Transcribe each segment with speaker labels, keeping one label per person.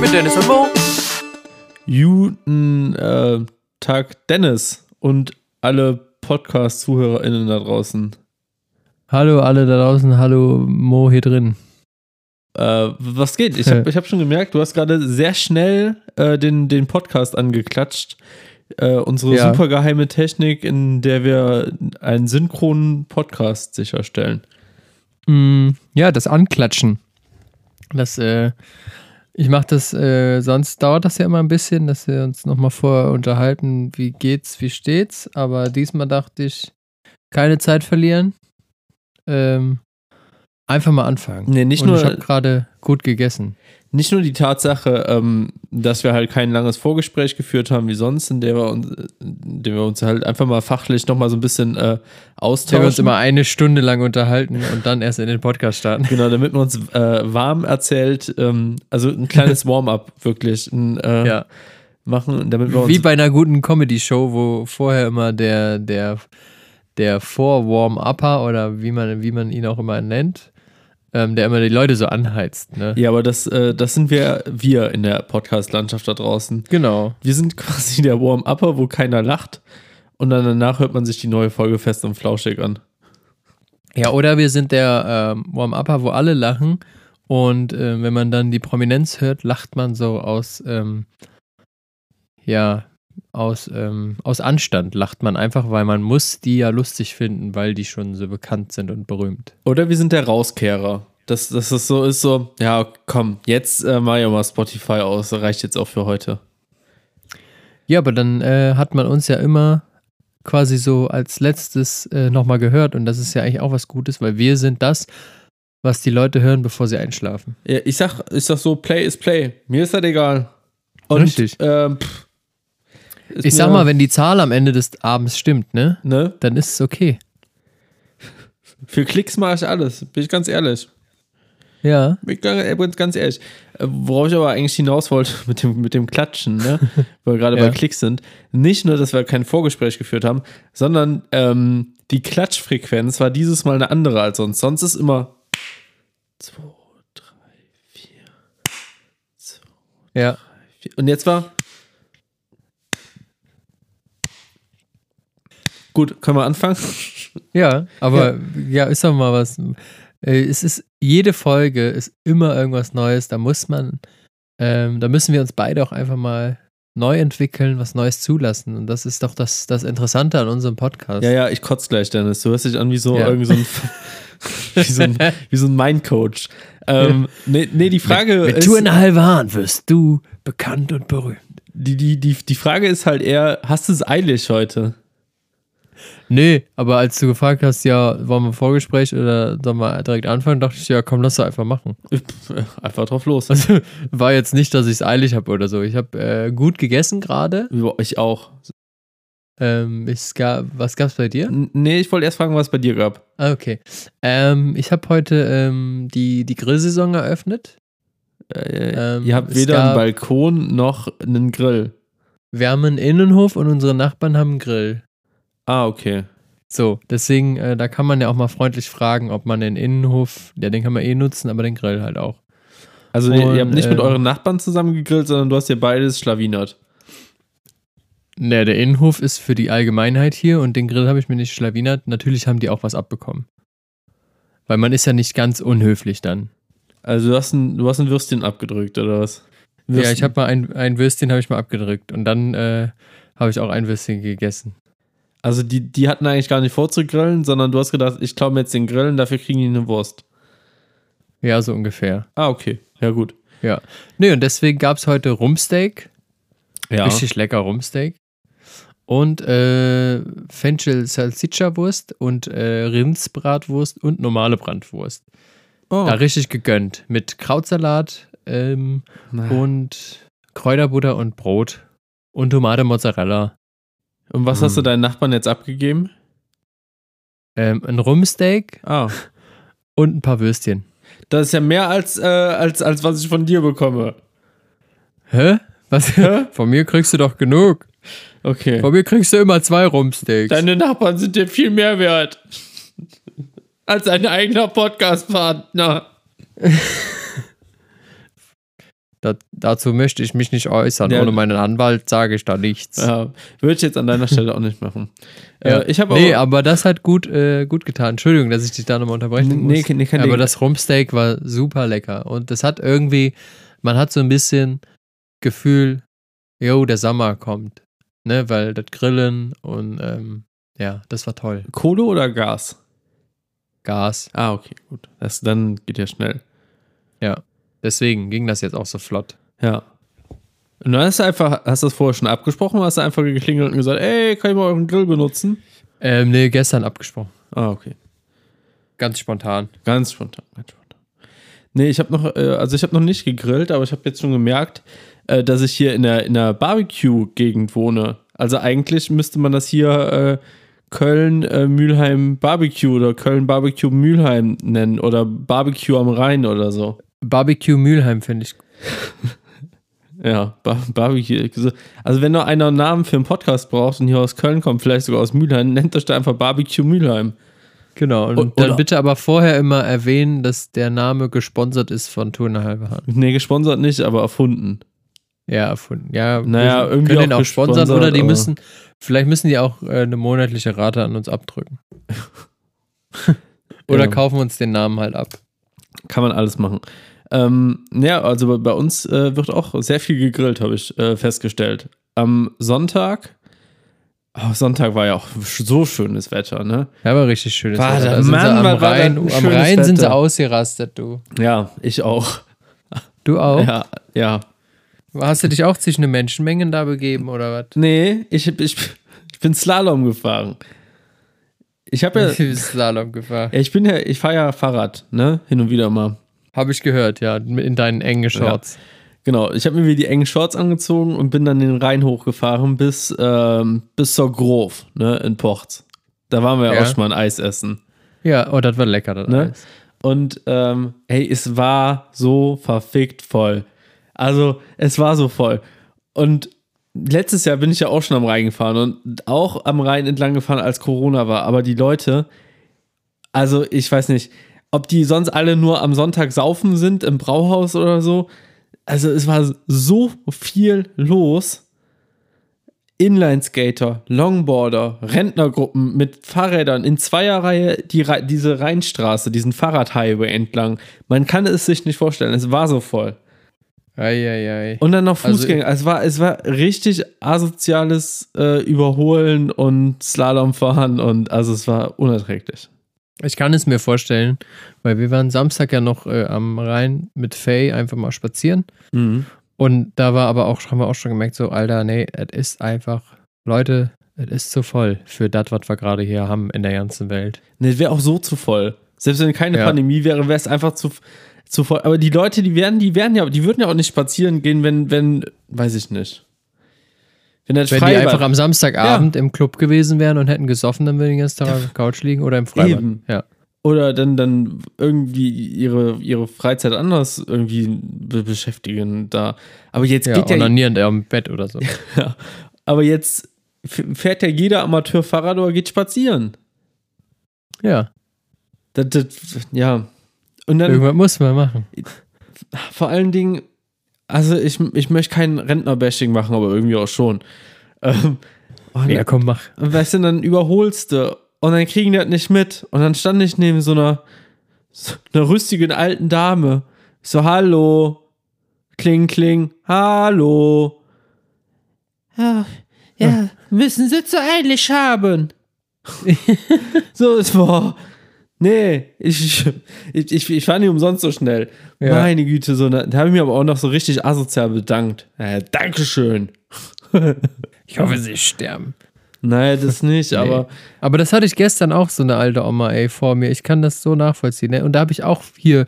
Speaker 1: mit Dennis und Mo.
Speaker 2: Guten äh, Tag, Dennis und alle Podcast-ZuhörerInnen da draußen.
Speaker 3: Hallo alle da draußen, hallo Mo hier drin.
Speaker 2: Äh, was geht? Ich habe ich hab schon gemerkt, du hast gerade sehr schnell äh, den, den Podcast angeklatscht. Äh, unsere
Speaker 3: Ja.
Speaker 2: super geheime Technik, in der wir einen synchronen Podcast sicherstellen.
Speaker 3: Mm, ja, das Anklatschen. Das, äh, ich mache das, äh, sonst dauert das ja immer ein bisschen, dass wir uns nochmal vorher unterhalten, wie geht's, wie steht's. Aber diesmal dachte ich, keine Zeit verlieren. Ähm, einfach mal anfangen.
Speaker 2: Nee, nicht
Speaker 3: Und
Speaker 2: nur-
Speaker 3: ich habe gerade gut gegessen.
Speaker 2: Nicht nur die Tatsache, ähm, dass wir halt kein langes Vorgespräch geführt haben wie sonst, in der wir uns, in dem wir uns halt einfach mal fachlich nochmal so ein bisschen äh,
Speaker 3: Wir haben
Speaker 2: austauschen.
Speaker 3: uns immer eine Stunde lang unterhalten und dann erst in den Podcast starten.
Speaker 2: Genau, damit man uns äh, warm erzählt, ähm, also ein kleines Warm-up wirklich ein, äh,
Speaker 3: Ja.
Speaker 2: machen, damit wir uns
Speaker 3: Wie bei einer guten Comedy-Show, wo vorher immer der, der, der Vor-Warm-Upper oder wie man, wie man ihn auch immer nennt, ähm, der immer die Leute so anheizt. Ne?
Speaker 2: Ja, aber das, äh, das sind wir, wir in der Podcast-Landschaft da draußen.
Speaker 3: Genau.
Speaker 2: Wir sind quasi der Warm-Upper, wo keiner lacht. Und dann danach hört man sich die neue Folge fest und flauschig an.
Speaker 3: Ja, oder wir sind der ähm, Warm-Upper, wo alle lachen und ähm, wenn man dann die Prominenz hört, lacht man so aus, ähm, ja, aus, ähm, aus Anstand lacht man einfach, weil man muss die ja lustig finden, weil die schon so bekannt sind und berühmt.
Speaker 2: Oder wir sind der Rauskehrer. Dass, dass es so ist, so, ja, komm, jetzt äh, mach ich mal Spotify aus, reicht jetzt auch für heute.
Speaker 3: Ja, aber dann äh, hat man uns ja immer quasi so als letztes äh, nochmal gehört und das ist ja eigentlich auch was Gutes, weil wir sind das, was die Leute hören, bevor sie einschlafen.
Speaker 2: Ja, ich sag, ich sag so, Play ist Play. Mir ist das egal. Und,
Speaker 3: Richtig.
Speaker 2: Ähm, pff, ist
Speaker 3: Ich sag mal, wenn die Zahl am Ende des Abends stimmt, ne,
Speaker 2: Ne?
Speaker 3: dann ist es okay.
Speaker 2: Für Klicks mache ich alles, bin ich ganz ehrlich.
Speaker 3: Ja.
Speaker 2: Bin ich ganz, äh, bin ganz ehrlich. Äh, Worauf ich aber eigentlich hinaus wollte mit dem, mit dem Klatschen, ne? weil wir gerade
Speaker 3: Ja.
Speaker 2: bei Klicks sind. Nicht nur, dass wir kein Vorgespräch geführt haben, sondern ähm, die Klatschfrequenz war dieses Mal eine andere als sonst. Sonst ist immer 2, 3, 4,
Speaker 3: Ja.
Speaker 2: 4. Und jetzt war. Gut, können wir anfangen?
Speaker 3: Ja, aber ja, ist doch mal was. Äh, Es ist, jede Folge ist immer irgendwas Neues. Da muss man, ähm, da müssen wir uns beide auch einfach mal neu entwickeln, was Neues zulassen. Und das ist doch das, das Interessante an unserem Podcast.
Speaker 2: Ja, ja, ich kotze gleich, Dennis. Du hörst dich an wie so,
Speaker 3: Ja.
Speaker 2: irgendwie so ein, wie so ein, wie so ein Mindcoach. Ähm, nee, nee, die Frage
Speaker 3: Mit
Speaker 2: ist,
Speaker 3: Du in halbe Hahn wirst du bekannt und berühmt.
Speaker 2: die, die, die, die Frage ist halt eher, hast du es eilig heute?
Speaker 3: Nee, aber als du gefragt hast, ja, wollen wir ein Vorgespräch oder sollen wir direkt anfangen, dachte ich, ja, komm, lass doch einfach machen.
Speaker 2: Pff, Einfach drauf los.
Speaker 3: Also war jetzt nicht, dass ich es eilig habe oder so. Ich habe äh, gut gegessen gerade.
Speaker 2: Ja, Ich auch.
Speaker 3: Ähm, es gab, was gab's bei dir?
Speaker 2: N- Nee, ich wollte erst fragen, was es bei dir gab.
Speaker 3: Ah, okay. Ähm, ich habe heute ähm, die, die Grillsaison eröffnet.
Speaker 2: Äh,
Speaker 3: Ähm,
Speaker 2: ihr habt weder einen Balkon noch einen Grill.
Speaker 3: Wir haben einen Innenhof und unsere Nachbarn haben einen Grill.
Speaker 2: Ah, okay.
Speaker 3: So, deswegen, äh, da kann man ja auch mal freundlich fragen, ob man den Innenhof, ja, den kann man eh nutzen, aber den Grill halt auch.
Speaker 2: Also ihr, ihr habt
Speaker 3: Und,
Speaker 2: nicht mit
Speaker 3: ähm,
Speaker 2: euren Nachbarn zusammen gegrillt, sondern du hast hier beides schlawinert.
Speaker 3: Ne, der Innenhof ist für die Allgemeinheit hier und den Grill habe ich mir nicht schlawinert. Natürlich haben die auch was abbekommen. Weil man ist ja nicht ganz unhöflich dann.
Speaker 2: Also du hast ein, du hast ein Würstchen abgedrückt, oder was?
Speaker 3: Ja,
Speaker 2: Würstchen.
Speaker 3: ich habe mal ein, ein Würstchen habe ich mal abgedrückt und dann äh, habe ich auch ein Würstchen gegessen.
Speaker 2: Also die, die hatten eigentlich gar nicht vor zu grillen, sondern du hast gedacht, ich klaue mir jetzt den Grillen, dafür kriegen die eine Wurst.
Speaker 3: Ja, so ungefähr.
Speaker 2: Ah, okay. Ja, gut.
Speaker 3: Ja. Nee, und deswegen gab es heute Rumpsteak.
Speaker 2: Ja.
Speaker 3: Richtig lecker Rumpsteak. Und äh, Fenchel Salsiccia Wurst und äh, Rindsbratwurst und normale Brandwurst.
Speaker 2: Oh.
Speaker 3: Da richtig gegönnt. Mit Krautsalat ähm, und Kräuterbutter und Brot. Und Tomate Mozzarella.
Speaker 2: Und was hast du
Speaker 3: Mm.
Speaker 2: deinen Nachbarn jetzt abgegeben?
Speaker 3: Ähm, ein Rumpsteak
Speaker 2: Ah.
Speaker 3: und ein paar Würstchen.
Speaker 2: Das ist ja mehr als, äh, als, als was ich von dir bekomme.
Speaker 3: Hä? Was? Von mir kriegst du doch genug.
Speaker 2: Okay.
Speaker 3: Von mir kriegst du immer zwei Rumpsteaks.
Speaker 2: Deine Nachbarn sind dir viel mehr wert. Als ein eigener Podcast-Partner.
Speaker 3: Da, dazu möchte ich mich nicht äußern.
Speaker 2: Ja.
Speaker 3: Ohne meinen Anwalt sage ich da nichts.
Speaker 2: Ja, würde ich jetzt an deiner Stelle auch nicht machen.
Speaker 3: Ja.
Speaker 2: Äh, ich habe
Speaker 3: nee, aber das hat gut, äh, gut getan. Entschuldigung, dass ich dich da nochmal unterbrechen
Speaker 2: Nee,
Speaker 3: muss.
Speaker 2: nee, kein
Speaker 3: aber das Rumpsteak war super lecker. Und das hat irgendwie, man hat so ein bisschen Gefühl, yo, der Sommer kommt. Ne, weil das Grillen und ähm, ja, das war toll.
Speaker 2: Kohle oder Gas?
Speaker 3: Gas.
Speaker 2: Ah, okay, gut. Das, dann geht ja schnell.
Speaker 3: Ja. Deswegen ging das jetzt auch so flott.
Speaker 2: Ja. Und dann hast du einfach, hast du das vorher schon abgesprochen oder hast du einfach geklingelt und gesagt, ey, kann ich mal euren Grill benutzen?
Speaker 3: Ähm, nee, gestern abgesprochen.
Speaker 2: Ah, okay.
Speaker 3: Ganz spontan.
Speaker 2: Ganz spontan, ganz spontan. Nee, ich habe noch, äh, also ich habe noch nicht gegrillt, aber ich habe jetzt schon gemerkt, äh, dass ich hier in der, in der Barbecue-Gegend wohne. Also eigentlich müsste man das hier äh, Köln äh, Mülheim Barbecue oder Köln Barbecue Mülheim nennen oder Barbecue am Rhein oder so.
Speaker 3: Barbecue Mülheim finde ich.
Speaker 2: Ja, Bar Barbecue. Also wenn noch einer einen Namen für einen Podcast braucht und hier aus Köln kommt, vielleicht sogar aus Mülheim, nennt euch da einfach Barbecue Mülheim.
Speaker 3: Genau. Und
Speaker 2: O-
Speaker 3: dann bitte aber vorher immer erwähnen, dass der Name gesponsert ist von Tour eine halbe Hand.
Speaker 2: Nee, gesponsert nicht, aber erfunden.
Speaker 3: Ja, erfunden. Ja,
Speaker 2: Naja,
Speaker 3: wir
Speaker 2: irgendwie
Speaker 3: können den
Speaker 2: auch
Speaker 3: auch
Speaker 2: gesponsert,
Speaker 3: oder die müssen, vielleicht müssen die auch äh, eine monatliche Rate an uns abdrücken. oder
Speaker 2: Ja.
Speaker 3: kaufen uns den Namen halt ab.
Speaker 2: Kann man alles machen. Ähm, ja, also bei- uns äh, wird auch sehr viel gegrillt, habe ich äh, festgestellt. Am Sonntag, oh, Sonntag war ja auch so schönes Wetter, ne?
Speaker 3: Ja, war richtig schönes
Speaker 2: War
Speaker 3: Wetter.
Speaker 2: da- Mann,
Speaker 3: am
Speaker 2: war-
Speaker 3: Rhein,
Speaker 2: ein
Speaker 3: am Rhein sind sie
Speaker 2: Wetter.
Speaker 3: ausgerastet, du.
Speaker 2: Ja, ich auch.
Speaker 3: Du auch?
Speaker 2: Ja, ja.
Speaker 3: Hast du dich auch zwischen den Menschenmengen da begeben oder was?
Speaker 2: Nee, ich, ich, ich bin Slalom gefahren. Ich habe ja,
Speaker 3: Ich bin Slalom gefahren.
Speaker 2: ja, ich bin ja, ich fahre ja Fahrrad, ne? Hin und wieder mal.
Speaker 3: Habe ich gehört, ja, in deinen engen Shorts.
Speaker 2: Genau, ich habe mir wieder die engen Shorts angezogen und bin dann den Rhein hochgefahren bis, ähm, bis zur Grove, ne, in Pochts. Da waren wir ja
Speaker 3: Ja.
Speaker 2: auch schon mal ein Eis essen.
Speaker 3: Ja, oh, das war lecker, das
Speaker 2: Ne?
Speaker 3: Eis.
Speaker 2: Und ähm, hey, es war so verfickt voll. Also, es war so voll. Und letztes Jahr bin ich ja auch schon am Rhein gefahren und auch am Rhein entlang gefahren, als Corona war. Aber die Leute, also ich weiß nicht, ob die sonst alle nur am Sonntag saufen sind im Brauhaus oder so. Also es war so viel los. Inlineskater, Longboarder, Rentnergruppen mit Fahrrädern in Zweierreihe die, diese Rheinstraße, diesen Fahrradhighway entlang. Man kann es sich nicht vorstellen. Es war so voll.
Speaker 3: Eieiei.
Speaker 2: Und dann noch
Speaker 3: Also-
Speaker 2: Fußgänger. es, war, es war richtig asoziales äh, Überholen und Slalomfahren und also es war unerträglich.
Speaker 3: Ich kann es mir vorstellen, weil wir waren Samstag ja noch äh, am Rhein mit Faye einfach mal spazieren.
Speaker 2: Mhm.
Speaker 3: Und da war aber auch, haben wir auch schon gemerkt, so, Alter, nee, es ist einfach, Leute, es ist zu voll für das, was wir gerade hier haben in der ganzen Welt.
Speaker 2: Ne, wäre auch so zu voll. Selbst wenn keine
Speaker 3: Ja.
Speaker 2: Pandemie wäre, wäre es einfach zu, zu voll. Aber die Leute, die werden, die werden ja, die würden ja auch nicht spazieren gehen, wenn, wenn, weiß ich nicht. Wenn das
Speaker 3: Wenn die einfach am Samstagabend im Club gewesen wären und hätten gesoffen, dann würden die den ganzen Tag auf der Couch liegen oder im Freibad.
Speaker 2: Eben.
Speaker 3: Ja.
Speaker 2: oder dann, dann irgendwie ihre, ihre Freizeit anders irgendwie be beschäftigen da. Aber jetzt
Speaker 3: Ja,
Speaker 2: geht ja,
Speaker 3: onanierend am Bett oder so.
Speaker 2: ja, aber jetzt fährt ja jeder Amateur Fahrrad oder geht spazieren.
Speaker 3: Ja,
Speaker 2: Das, das, ja. Und dann
Speaker 3: irgendwas muss man machen.
Speaker 2: vor allen Dingen, also ich, ich möchte kein Rentner-Bashing machen, aber irgendwie auch schon. Ähm, und
Speaker 3: Ja, komm, mach.
Speaker 2: Und weißt du, dann überholst du und dann kriegen die das nicht mit. Und dann stand ich neben so einer, so einer rüstigen alten Dame. Ich so, hallo. Kling, kling, hallo. Ja, ja, müssen sie zu eilig haben. so, es war. Nee, ich, ich, ich, ich war nicht umsonst so schnell.
Speaker 3: Ja.
Speaker 2: Meine Güte, so, da habe ich mir aber auch noch so richtig asozial bedankt. Äh, Dankeschön.
Speaker 3: Ich hoffe, sie sterben.
Speaker 2: Naja, das nicht, aber.
Speaker 3: Aber das hatte ich gestern auch so eine alte Oma, ey, vor mir. Ich kann das so nachvollziehen. Ne? Und da habe ich auch hier,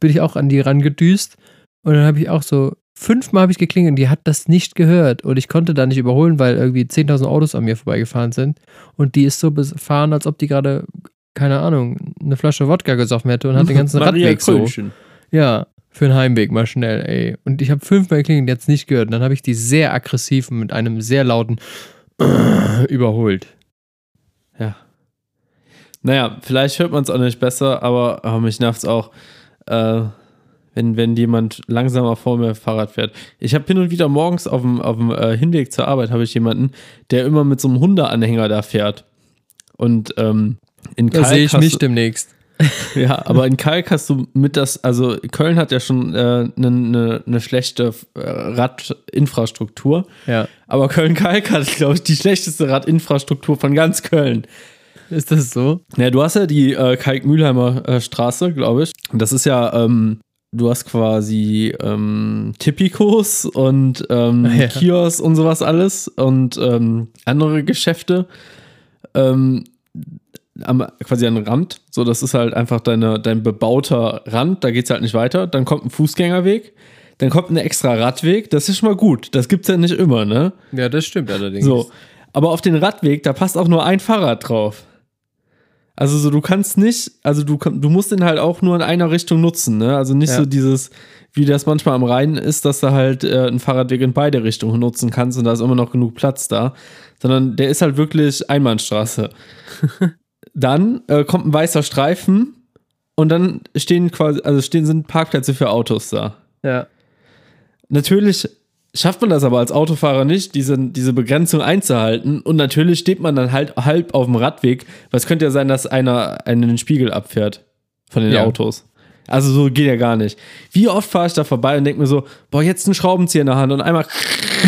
Speaker 3: bin ich auch an die rangedüst. Und dann habe ich auch so, fünfmal habe ich geklingelt und die hat das nicht gehört. Und ich konnte da nicht überholen, weil irgendwie 10.000 Autos an mir vorbeigefahren sind. Und die ist so befahren, als ob die gerade, keine Ahnung, eine Flasche Wodka gesoffen hätte und hat den ganzen Radweg so.
Speaker 2: Krönchen.
Speaker 3: Ja, für den Heimweg mal schnell, ey. Und ich habe fünfmal hat es nicht gehört. Und dann habe ich die sehr aggressiv und mit einem sehr lauten überholt.
Speaker 2: Ja. Naja, vielleicht hört man es auch nicht besser, aber oh, mich nervt es auch. Äh, wenn, wenn jemand langsamer vor mir Fahrrad fährt. Ich habe hin und wieder morgens auf dem, auf dem äh, Hinweg zur Arbeit habe ich jemanden, der immer mit so einem Hundeanhänger da fährt. Und ähm, in Kalk
Speaker 3: sehe ich mich demnächst.
Speaker 2: Ja, aber in Kalk hast du mit das, also Köln hat ja schon eine äh, ne, ne schlechte äh, Radinfrastruktur.
Speaker 3: Ja.
Speaker 2: Aber Köln-Kalk hat, glaube ich, die schlechteste Radinfrastruktur von ganz Köln.
Speaker 3: Ist das so?
Speaker 2: Ja, du hast ja die äh, Kalk-Mühlheimer äh, Straße, glaube ich. Und Das ist ja, ähm, du hast quasi ähm, Tippikos und ähm,
Speaker 3: Ja.
Speaker 2: Kiosk und sowas alles und ähm, andere Geschäfte. Ähm, am, quasi an Rand. So, das ist halt einfach deine, dein bebauter Rand, da geht es halt nicht weiter. Dann kommt ein Fußgängerweg, dann kommt ein extra Radweg, das ist schon mal gut. Das gibt es ja nicht immer, ne?
Speaker 3: Ja, das stimmt allerdings.
Speaker 2: So. Aber auf den Radweg, da passt auch nur ein Fahrrad drauf. Also so, du kannst nicht, also du, du musst den halt auch nur in einer Richtung nutzen, ne? Also nicht
Speaker 3: Ja.
Speaker 2: so dieses, wie das manchmal am Rhein ist, dass du halt äh, einen Fahrradweg in beide Richtungen nutzen kannst und da ist immer noch genug Platz da. Sondern der ist halt wirklich Einbahnstraße. dann äh, kommt ein weißer Streifen und dann stehen quasi, also stehen sind Parkplätze für Autos da.
Speaker 3: Ja.
Speaker 2: Natürlich schafft man das aber als Autofahrer nicht, diese, diese Begrenzung einzuhalten. Und natürlich steht man dann halt halb auf dem Radweg, weil es könnte ja sein, dass einer einen den Spiegel abfährt von den
Speaker 3: Ja.
Speaker 2: Autos. Also so geht ja gar nicht. Wie oft fahre ich da vorbei und denke mir so, boah, jetzt ein Schraubenzieher in der Hand und einmal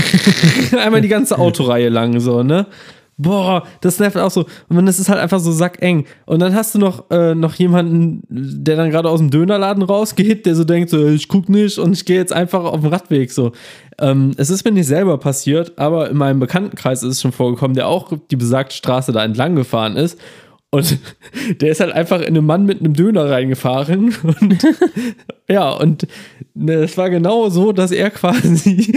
Speaker 2: einmal die ganze Autoreihe lang so, ne? Boah, das nervt auch so. Und dann ist halt einfach so sackeng. Und dann hast du noch, äh, noch jemanden, der dann gerade aus dem Dönerladen rausgeht, der so denkt, so, ich guck nicht und ich gehe jetzt einfach auf den Radweg. So. Ähm, es ist mir nicht selber passiert, aber in meinem Bekanntenkreis ist es schon vorgekommen, der auch die besagte Straße da entlang gefahren ist. Und der ist halt einfach in einen Mann mit einem Döner reingefahren. Und ja, und ne, es war genau so, dass er quasi,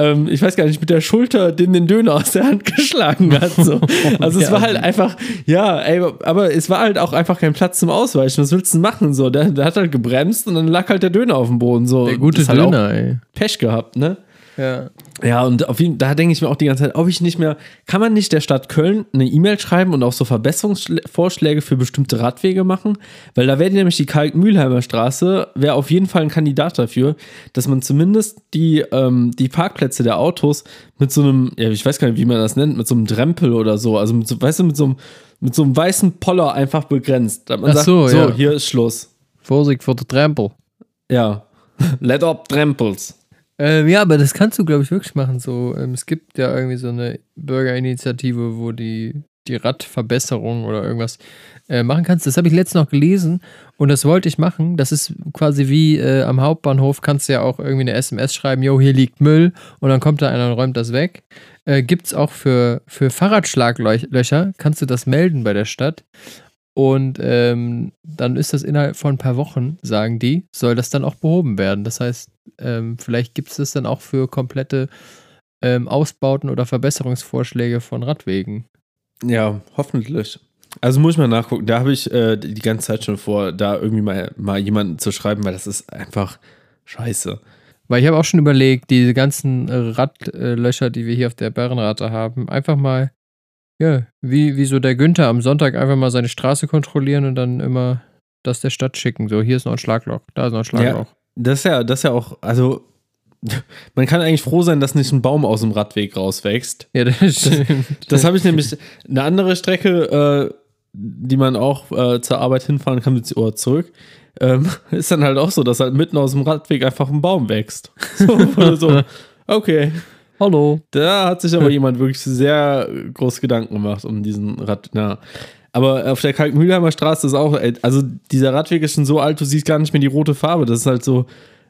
Speaker 2: ähm, ich weiß gar nicht, mit der Schulter dem den Döner aus der Hand geschlagen hat. So. Also es war halt einfach, ja, ey, aber es war halt auch einfach kein Platz zum Ausweichen. Was willst du denn machen? So, der, der hat halt gebremst und dann lag halt der Döner auf dem Boden. So.
Speaker 3: Der gute Döner, ey.
Speaker 2: Pech gehabt, ne?
Speaker 3: Ja.
Speaker 2: Ja, und auf jeden, da denke ich mir auch die ganze Zeit, ob ich nicht mehr, kann man nicht der Stadt Köln eine E-Mail schreiben und auch so Verbesserungsvorschläge für bestimmte Radwege machen? Weil da wäre nämlich die Kalk-Mühlheimer Straße, wäre auf jeden Fall ein Kandidat dafür, dass man zumindest die, ähm, die Parkplätze der Autos mit so einem, ja, ich weiß gar nicht, wie man das nennt, mit so einem Drempel oder so, also mit so, weißt du, mit so einem, mit so einem weißen Poller einfach begrenzt. Da man
Speaker 3: Ach
Speaker 2: sagt,
Speaker 3: so,
Speaker 2: so,
Speaker 3: ja.
Speaker 2: hier ist Schluss.
Speaker 3: Vorsicht vor der Trampel.
Speaker 2: Ja. Let up Drempels.
Speaker 3: Ähm, ja, aber das kannst du, glaube ich, wirklich machen. So, ähm, es gibt ja irgendwie so eine Bürgerinitiative, wo die die Radverbesserung oder irgendwas äh, machen kannst. Das habe ich letztens noch gelesen und das wollte ich machen. Das ist quasi wie äh, am Hauptbahnhof kannst du ja auch irgendwie eine SMS schreiben, yo, hier liegt Müll und dann kommt da einer und räumt das weg. Äh, Gibt es auch für, für Fahrradschlaglöcher, kannst du das melden bei der Stadt. Und ähm, dann ist das innerhalb von ein paar Wochen, sagen die, soll das dann auch behoben werden. Das heißt, ähm, vielleicht gibt es das dann auch für komplette ähm, Ausbauten oder Verbesserungsvorschläge von Radwegen.
Speaker 2: Ja, hoffentlich. Also muss ich mal nachgucken. Da habe ich äh, die ganze Zeit schon vor, da irgendwie mal, mal jemanden zu schreiben, weil das ist einfach scheiße.
Speaker 3: Weil ich habe auch schon überlegt, diese ganzen äh, Radlöcher, die wir hier auf der Bärenrate haben, einfach mal, ja, wie, wie so der Günther am Sonntag einfach mal seine Straße kontrollieren und dann immer das der Stadt schicken. So, hier ist noch ein Schlagloch, da ist noch ein Schlagloch.
Speaker 2: Das ist ja, das ist ja auch, also man kann eigentlich froh sein, dass nicht ein Baum aus dem Radweg rauswächst.
Speaker 3: Ja, das stimmt.
Speaker 2: Das habe ich nämlich eine andere Strecke, äh, die man auch äh, zur Arbeit hinfahren kann, mit oder zurück. Ähm, ist dann halt auch so, dass halt mitten aus dem Radweg einfach ein Baum wächst. So, so okay.
Speaker 3: Hallo.
Speaker 2: Da hat sich aber jemand wirklich sehr groß Gedanken gemacht um diesen Rad. Na. Aber auf der Kalkmühlheimer Straße ist auch, ey, also dieser Radweg ist schon so alt, du siehst gar nicht mehr die rote Farbe. Das ist halt so,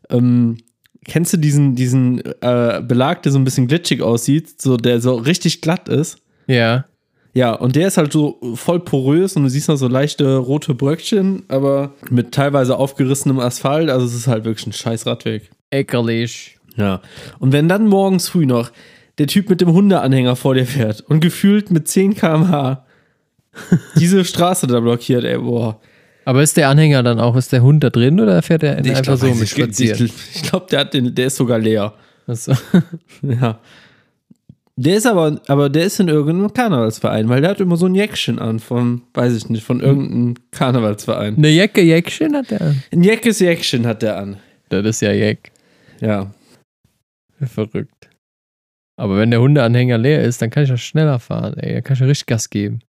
Speaker 2: ähm, kennst du diesen, diesen äh, Belag, der so ein bisschen glitschig aussieht, so der so richtig glatt ist?
Speaker 3: Ja.
Speaker 2: Ja, und der ist halt so voll porös und du siehst noch so leichte rote Bröckchen, aber mit teilweise aufgerissenem Asphalt. Also es ist halt wirklich ein scheiß Radweg.
Speaker 3: Eckerlich.
Speaker 2: Ja. Und wenn dann morgens früh noch der Typ mit dem Hundeanhänger vor dir fährt und gefühlt mit 10 km/h diese Straße da blockiert, ey, boah.
Speaker 3: Aber ist der Anhänger dann auch, ist der Hund da drin oder fährt er einfach
Speaker 2: glaub,
Speaker 3: so
Speaker 2: ich-
Speaker 3: mit
Speaker 2: ich,
Speaker 3: spazieren?
Speaker 2: ich, ich glaube, der, hat den- der ist sogar leer.
Speaker 3: Achso.
Speaker 2: Ja. Der ist aber, aber der ist in irgendeinem Karnevalsverein, weil der hat immer so ein Jäckchen an von, weiß ich nicht, von irgendeinem Karnevalsverein.
Speaker 3: Eine Jacke Jäckchen hat er an.
Speaker 2: Ein Jäckes Jäckchen hat der an.
Speaker 3: Das ist ja Jack.
Speaker 2: Ja.
Speaker 3: Verrückt. Aber wenn der Hundeanhänger leer ist, dann kann ich auch schneller fahren, ey. Dann kann ich ja richtig Gas geben.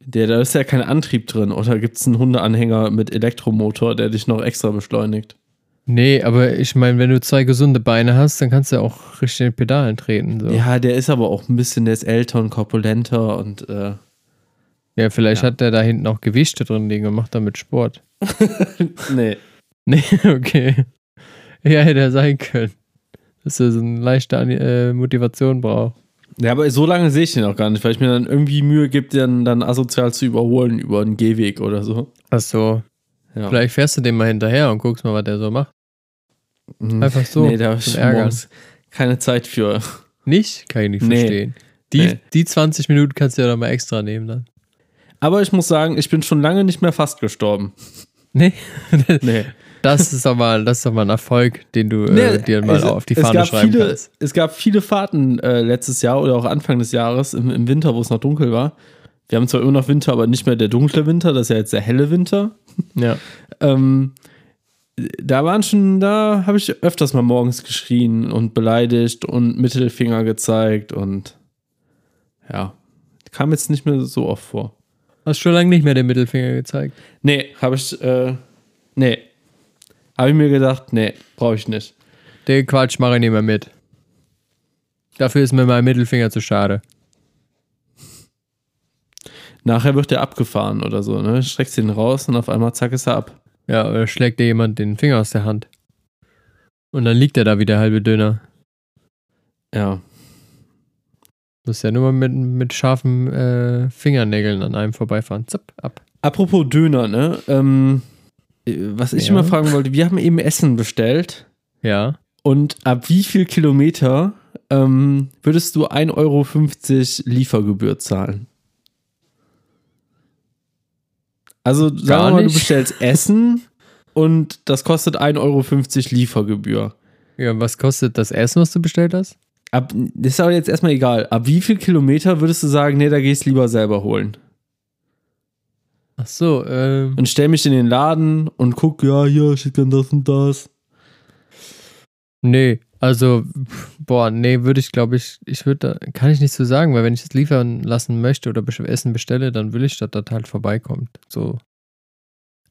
Speaker 2: Der, da ist ja kein Antrieb drin. Oder gibt es einen Hundeanhänger mit Elektromotor, der dich noch extra beschleunigt?
Speaker 3: Nee, aber ich meine, wenn du zwei gesunde Beine hast, dann kannst du ja auch richtig in den Pedalen treten. So.
Speaker 2: Ja, der ist aber auch ein bisschen, der ist älter und korpulenter und äh,
Speaker 3: Ja, vielleicht
Speaker 2: Ja.
Speaker 3: hat der da hinten auch Gewichte drin liegen und macht damit Sport.
Speaker 2: nee.
Speaker 3: Nee, okay. Ja, hätte er sein können. Dass er so eine leichte äh, Motivation braucht.
Speaker 2: Ja, aber so lange sehe ich den auch gar nicht, weil ich mir dann irgendwie Mühe gebe, den dann asozial zu überholen über einen Gehweg oder so.
Speaker 3: Ach so.
Speaker 2: Ja.
Speaker 3: Vielleicht fährst du dem mal hinterher und guckst mal, was der so macht.
Speaker 2: Mhm.
Speaker 3: Einfach so,
Speaker 2: Nee, da habe ich morgens keine Zeit für.
Speaker 3: Nicht? Kann ich nicht
Speaker 2: Nee.
Speaker 3: verstehen. Die,
Speaker 2: Nee.
Speaker 3: die 20 Minuten kannst du ja doch mal extra nehmen dann.
Speaker 2: Aber ich muss sagen, ich bin schon lange nicht mehr fast gestorben.
Speaker 3: Nee?
Speaker 2: Nee.
Speaker 3: Das ist doch mal, das ist doch mal ein Erfolg, den du
Speaker 2: Nee,
Speaker 3: äh, dir mal
Speaker 2: es-
Speaker 3: auf die Fahne schreiben
Speaker 2: viele,
Speaker 3: kannst.
Speaker 2: Es gab viele Fahrten äh, letztes Jahr oder auch Anfang des Jahres im, im Winter, wo es noch dunkel war. Wir haben zwar immer noch Winter, aber nicht mehr der dunkle Winter, das ist ja jetzt der helle Winter.
Speaker 3: Ja.
Speaker 2: Ähm, da waren schon, da habe ich öfters mal morgens geschrien und beleidigt und Mittelfinger gezeigt und ja, kam jetzt nicht mehr so oft vor.
Speaker 3: Hast schon lange nicht mehr den Mittelfinger gezeigt.
Speaker 2: Nee, habe ich, äh, nee. Habe ich mir gedacht, nee, brauche ich nicht.
Speaker 3: Den Quatsch mache ich nicht mehr mit. Dafür ist mir mein Mittelfinger zu schade.
Speaker 2: Nachher wird der abgefahren oder so, ne? Streckst den raus und auf einmal zack ist er ab.
Speaker 3: Ja, oder schlägt dir jemand den Finger aus der Hand. Und dann liegt er da wie der halbe Döner.
Speaker 2: Ja.
Speaker 3: Muss ja nur mal mit, mit scharfen äh, Fingernägeln an einem vorbeifahren. Zapp, ab.
Speaker 2: Apropos Döner, ne? Ähm, äh, was ich
Speaker 3: Ja.
Speaker 2: immer fragen wollte, wir haben eben Essen bestellt
Speaker 3: Ja.
Speaker 2: und ab wie viel Kilometer ähm, würdest du 1,50 Euro Liefergebühr zahlen? Also sagen
Speaker 3: Gar
Speaker 2: wir mal, du bestellst Essen und das kostet 1,50 Euro Liefergebühr.
Speaker 3: Ja, was kostet das Essen, was du bestellt hast?
Speaker 2: Ab, das ist aber jetzt erstmal egal. Ab wie viel Kilometer würdest du sagen, nee, da gehst lieber selber holen?
Speaker 3: Ach so, ähm.
Speaker 2: Und stell mich in den Laden und guck, ja, hier, hätte gern das und das.
Speaker 3: Nee, also, boah, nee, würde ich, glaube ich, ich würde da, kann ich nicht so sagen, weil wenn ich es liefern lassen möchte oder Essen bestelle, dann will ich, dass das halt vorbeikommt. So.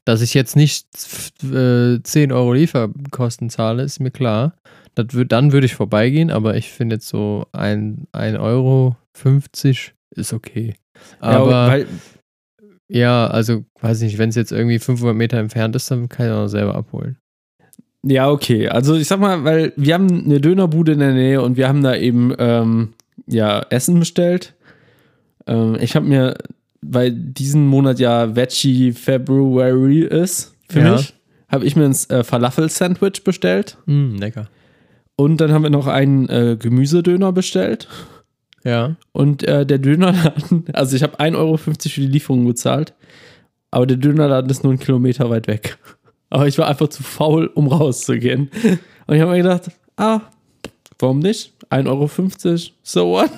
Speaker 3: Dass ich jetzt nicht äh, 10 Euro Lieferkosten zahle, ist mir klar. Das würd, dann würde ich vorbeigehen, aber ich finde jetzt so ein, ein Euro 50 ist okay. Aber
Speaker 2: ja, weil,
Speaker 3: ja, also, weiß nicht, wenn es jetzt irgendwie 500 Meter entfernt ist, dann kann ich auch selber abholen.
Speaker 2: ja, okay. Also ich sag mal, weil wir haben eine Dönerbude in der Nähe und wir haben da eben ähm, ja, Essen bestellt. Ähm, ich habe mir, weil diesen Monat ja Veggie February ist für
Speaker 3: Ja.
Speaker 2: mich, habe ich mir ein äh, Falafel-Sandwich bestellt.
Speaker 3: Mm, lecker.
Speaker 2: Und dann haben wir noch einen äh, Gemüsedöner bestellt.
Speaker 3: Ja.
Speaker 2: Und äh, der Dönerladen, also ich habe 1,50 Euro für die Lieferung bezahlt, aber der Dönerladen ist nur einen Kilometer weit weg. Aber ich war einfach zu faul, um rauszugehen. Und ich habe mir gedacht, ah, warum nicht? 1,50 Euro, so what?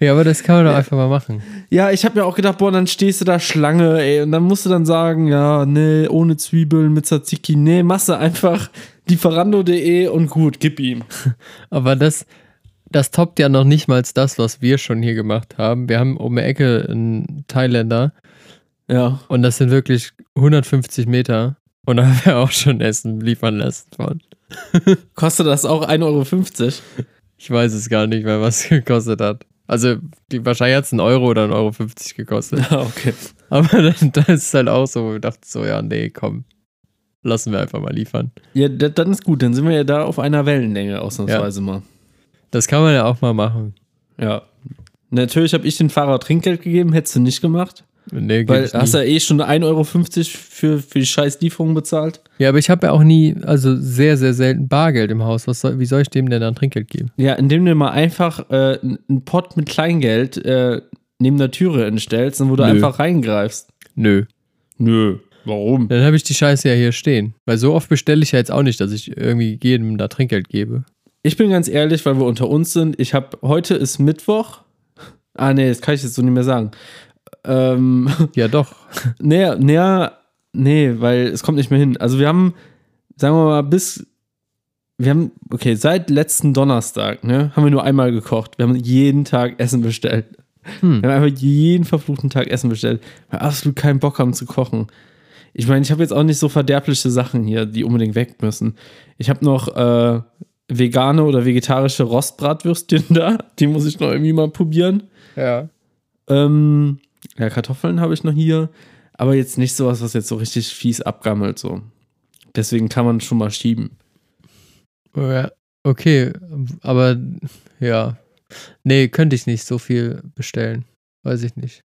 Speaker 3: Ja, aber das kann man doch einfach mal machen.
Speaker 2: Ja, ich habe mir auch gedacht, boah, dann stehst du da Schlange, ey, und dann musst du dann sagen, ja, nee, ohne Zwiebeln, mit Tzatziki, nee, machst du einfach lieferando.de und gut, gib ihm.
Speaker 3: Aber das, das toppt ja noch nicht mal das, was wir schon hier gemacht haben. Wir haben um die Ecke einen Thailänder
Speaker 2: Ja.
Speaker 3: und das sind wirklich 150 Meter. Und da haben wir auch schon Essen liefern lassen von.
Speaker 2: Kostet das auch 1,50 Euro?
Speaker 3: Ich weiß es gar nicht mehr, was es gekostet hat. Also die, wahrscheinlich hat es einen Euro oder einen Euro 50 gekostet.
Speaker 2: Ja, okay.
Speaker 3: Aber dann, dann ist es halt auch so, wo wir dachten so, ja, nee, komm. Lassen wir einfach mal liefern.
Speaker 2: Ja, da- dann ist gut, dann sind wir ja da auf einer Wellenlänge ausnahmsweise mal.
Speaker 3: Das kann man ja auch mal machen.
Speaker 2: Ja. Natürlich habe ich den Fahrer Trinkgeld gegeben, hättest du nicht gemacht.
Speaker 3: Nee,
Speaker 2: Weil hast
Speaker 3: nie.
Speaker 2: ja eh schon 1,50 Euro für, für die scheiß Lieferung bezahlt.
Speaker 3: Ja, aber ich habe ja auch nie, also sehr, sehr selten Bargeld im Haus. Was soll, wie soll ich dem denn dann Trinkgeld geben?
Speaker 2: Ja, indem du mal einfach äh, einen Pott mit Kleingeld äh, neben der Türe entstellst und wo du
Speaker 3: Nö.
Speaker 2: einfach reingreifst.
Speaker 3: Nö.
Speaker 2: Nö. Warum?
Speaker 3: Dann habe ich die Scheiße ja hier stehen. Weil so oft bestelle ich ja jetzt auch nicht, dass ich irgendwie jedem da Trinkgeld gebe.
Speaker 2: Ich bin ganz ehrlich, weil wir unter uns sind. Ich habe heute ist Mittwoch. Ah, nee, das kann ich jetzt so nicht mehr sagen. Ähm,
Speaker 3: Ja, doch.
Speaker 2: näher, näher, Nee, weil es kommt nicht mehr hin. Also wir haben, sagen wir mal, bis, wir haben, okay, seit letzten Donnerstag, ne, haben wir nur einmal gekocht. Wir haben jeden Tag Essen bestellt.
Speaker 3: Hm.
Speaker 2: Wir haben einfach jeden verfluchten Tag Essen bestellt, weil wir absolut keinen Bock haben zu kochen. Ich meine, ich habe jetzt auch nicht so verderbliche Sachen hier, die unbedingt weg müssen. Ich habe noch äh, vegane oder vegetarische Rostbratwürstchen da. Die muss ich noch irgendwie mal probieren.
Speaker 3: Ja.
Speaker 2: Ähm, ja, Kartoffeln habe ich noch hier. Aber jetzt nicht sowas, was jetzt so richtig fies abgammelt. So. Deswegen kann man schon mal schieben.
Speaker 3: Ja, okay, aber ja. Nee, könnte ich nicht so viel bestellen. Weiß ich nicht.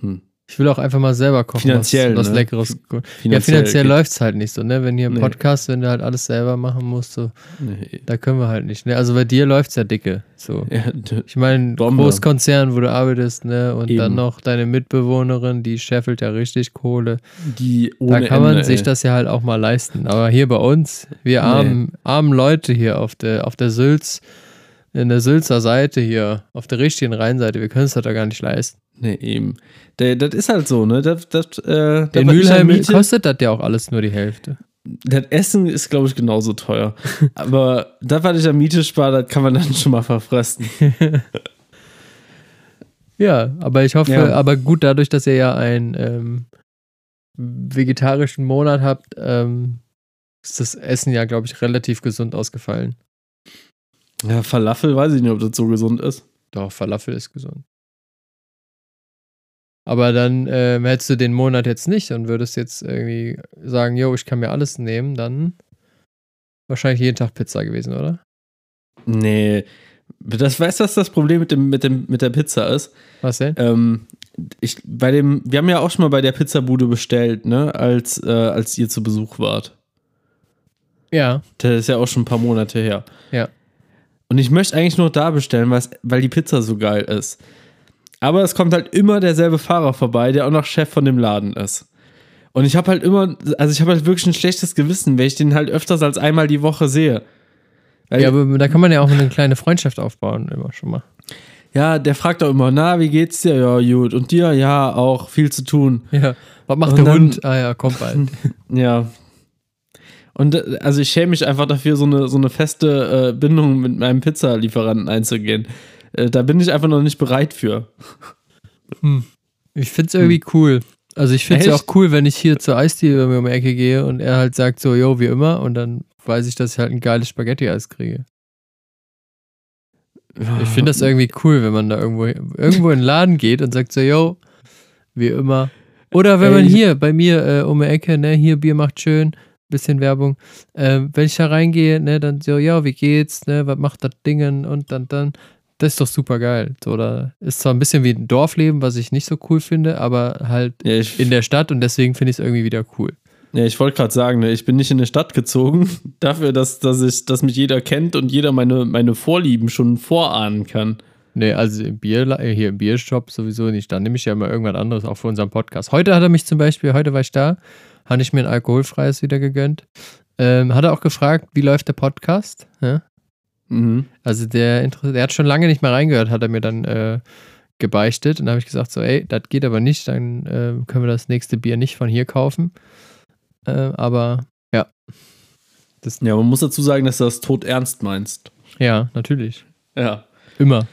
Speaker 2: Hm.
Speaker 3: Ich will auch einfach mal selber kochen.
Speaker 2: Finanziell,
Speaker 3: Was, was
Speaker 2: ne?
Speaker 3: Leckeres. ja, finanziell läuft es halt nicht so, ne? Wenn hier ein
Speaker 2: Nee.
Speaker 3: Podcast, wenn du halt alles selber machen musst, so,
Speaker 2: Nee.
Speaker 3: da können wir halt nicht, ne? Also bei dir läuft's ja dicke. So.
Speaker 2: Ja,
Speaker 3: Ich meine. Großkonzern, wo du arbeitest, ne? Und
Speaker 2: Eben.
Speaker 3: dann noch deine Mitbewohnerin, die scheffelt ja richtig Kohle.
Speaker 2: die ohne
Speaker 3: da kann man
Speaker 2: Ende,
Speaker 3: sich
Speaker 2: ey.
Speaker 3: das ja halt auch mal leisten. Aber hier bei uns, wir
Speaker 2: Nee.
Speaker 3: armen, armen Leute hier auf der, auf der Sülz, in der Sülzer Seite hier, auf der richtigen Rheinseite, wir können es halt da gar nicht leisten.
Speaker 2: Nee, eben. Der, das ist halt so, ne? Das, das, äh,
Speaker 3: In Mülheim kostet das ja auch alles nur die Hälfte.
Speaker 2: Das Essen ist, glaube ich, genauso teuer. Aber das, was ich an Miete spare, das kann man dann schon mal verfressen.
Speaker 3: Ja, aber ich hoffe,
Speaker 2: Ja.
Speaker 3: aber gut, dadurch, dass ihr ja einen ähm, vegetarischen Monat habt, ähm, ist das Essen ja, glaube ich, relativ gesund ausgefallen.
Speaker 2: Ja, Falafel weiß ich nicht, ob das so gesund ist.
Speaker 3: Doch, Falafel ist gesund. Aber dann ähm, hättest du den Monat jetzt nicht und würdest jetzt irgendwie sagen, yo, ich kann mir alles nehmen, dann wahrscheinlich jeden Tag Pizza gewesen, oder?
Speaker 2: Nee. Das weißt du, was das Problem mit, dem, mit, dem, mit der Pizza ist?
Speaker 3: Was denn?
Speaker 2: Ähm, ich, bei dem, wir haben ja auch schon mal bei der Pizzabude bestellt, ne, als, äh, als ihr zu Besuch wart.
Speaker 3: Ja,
Speaker 2: Das ist ja auch schon ein paar Monate her.
Speaker 3: Ja.
Speaker 2: Und ich möchte eigentlich nur da bestellen, weil die Pizza so geil ist. Aber es kommt halt immer derselbe Fahrer vorbei, der auch noch Chef von dem Laden ist. Und ich habe halt immer, also ich habe halt wirklich ein schlechtes Gewissen, wenn ich den halt öfters als einmal die Woche sehe. Weil,
Speaker 3: ja, aber da kann man ja auch eine kleine Freundschaft aufbauen, immer schon mal.
Speaker 2: ja, der fragt auch immer, na, wie geht's dir? Ja, gut. Und dir? Ja, auch viel zu tun.
Speaker 3: Ja, was macht
Speaker 2: Und
Speaker 3: der
Speaker 2: dann-
Speaker 3: Hund? Ah ja, komm bald.
Speaker 2: Ja. Und äh, also ich schäme mich einfach dafür, so eine, so eine feste äh, Bindung mit meinem Pizzalieferanten einzugehen. Äh, da bin ich einfach noch nicht bereit für.
Speaker 3: Ich find's irgendwie cool. Also ich find's ja auch cool, wenn ich hier zur Eisdiele um die Ecke gehe und er halt sagt so, yo, wie immer, und dann weiß ich, dass ich halt ein geiles Spaghetti-Eis kriege. Ich finde das irgendwie cool, wenn man da irgendwo, irgendwo in den Laden geht und sagt so, yo, wie immer. Oder wenn man hier bei mir äh, um die Ecke, ne, hier Bier macht schön, bisschen Werbung. Ähm, wenn ich da reingehe, ne, dann so, ja, wie geht's, ne, was macht das Dingen und dann, dann, das ist doch super geil. So, da ist zwar ein bisschen wie ein Dorfleben, was ich nicht so cool finde, aber halt
Speaker 2: Ja,
Speaker 3: in der Stadt und deswegen finde ich es irgendwie wieder cool.
Speaker 2: ja, ich wollte gerade sagen, ne, ich bin nicht in eine Stadt gezogen, dafür, dass, dass, ich, dass mich jeder kennt und jeder meine, meine Vorlieben schon vorahnen kann.
Speaker 3: Nee, also im Bier, hier im Biershop sowieso nicht. Dann nehme ich ja immer irgendwas anderes, auch für unseren Podcast. Heute hat er mich zum Beispiel, heute war ich da, habe ich mir ein alkoholfreies wieder gegönnt. Ähm, hat er auch gefragt, wie läuft der Podcast? Ja?
Speaker 2: Mhm.
Speaker 3: Also der, der hat schon lange nicht mehr reingehört, hat er mir dann äh, gebeichtet. Und da habe ich gesagt, so, ey, das geht aber nicht, dann äh, können wir das nächste Bier nicht von hier kaufen. Äh, aber ja. Das,
Speaker 2: Ja, man muss dazu sagen, dass du das tot ernst meinst.
Speaker 3: ja, natürlich.
Speaker 2: Ja.
Speaker 3: Immer.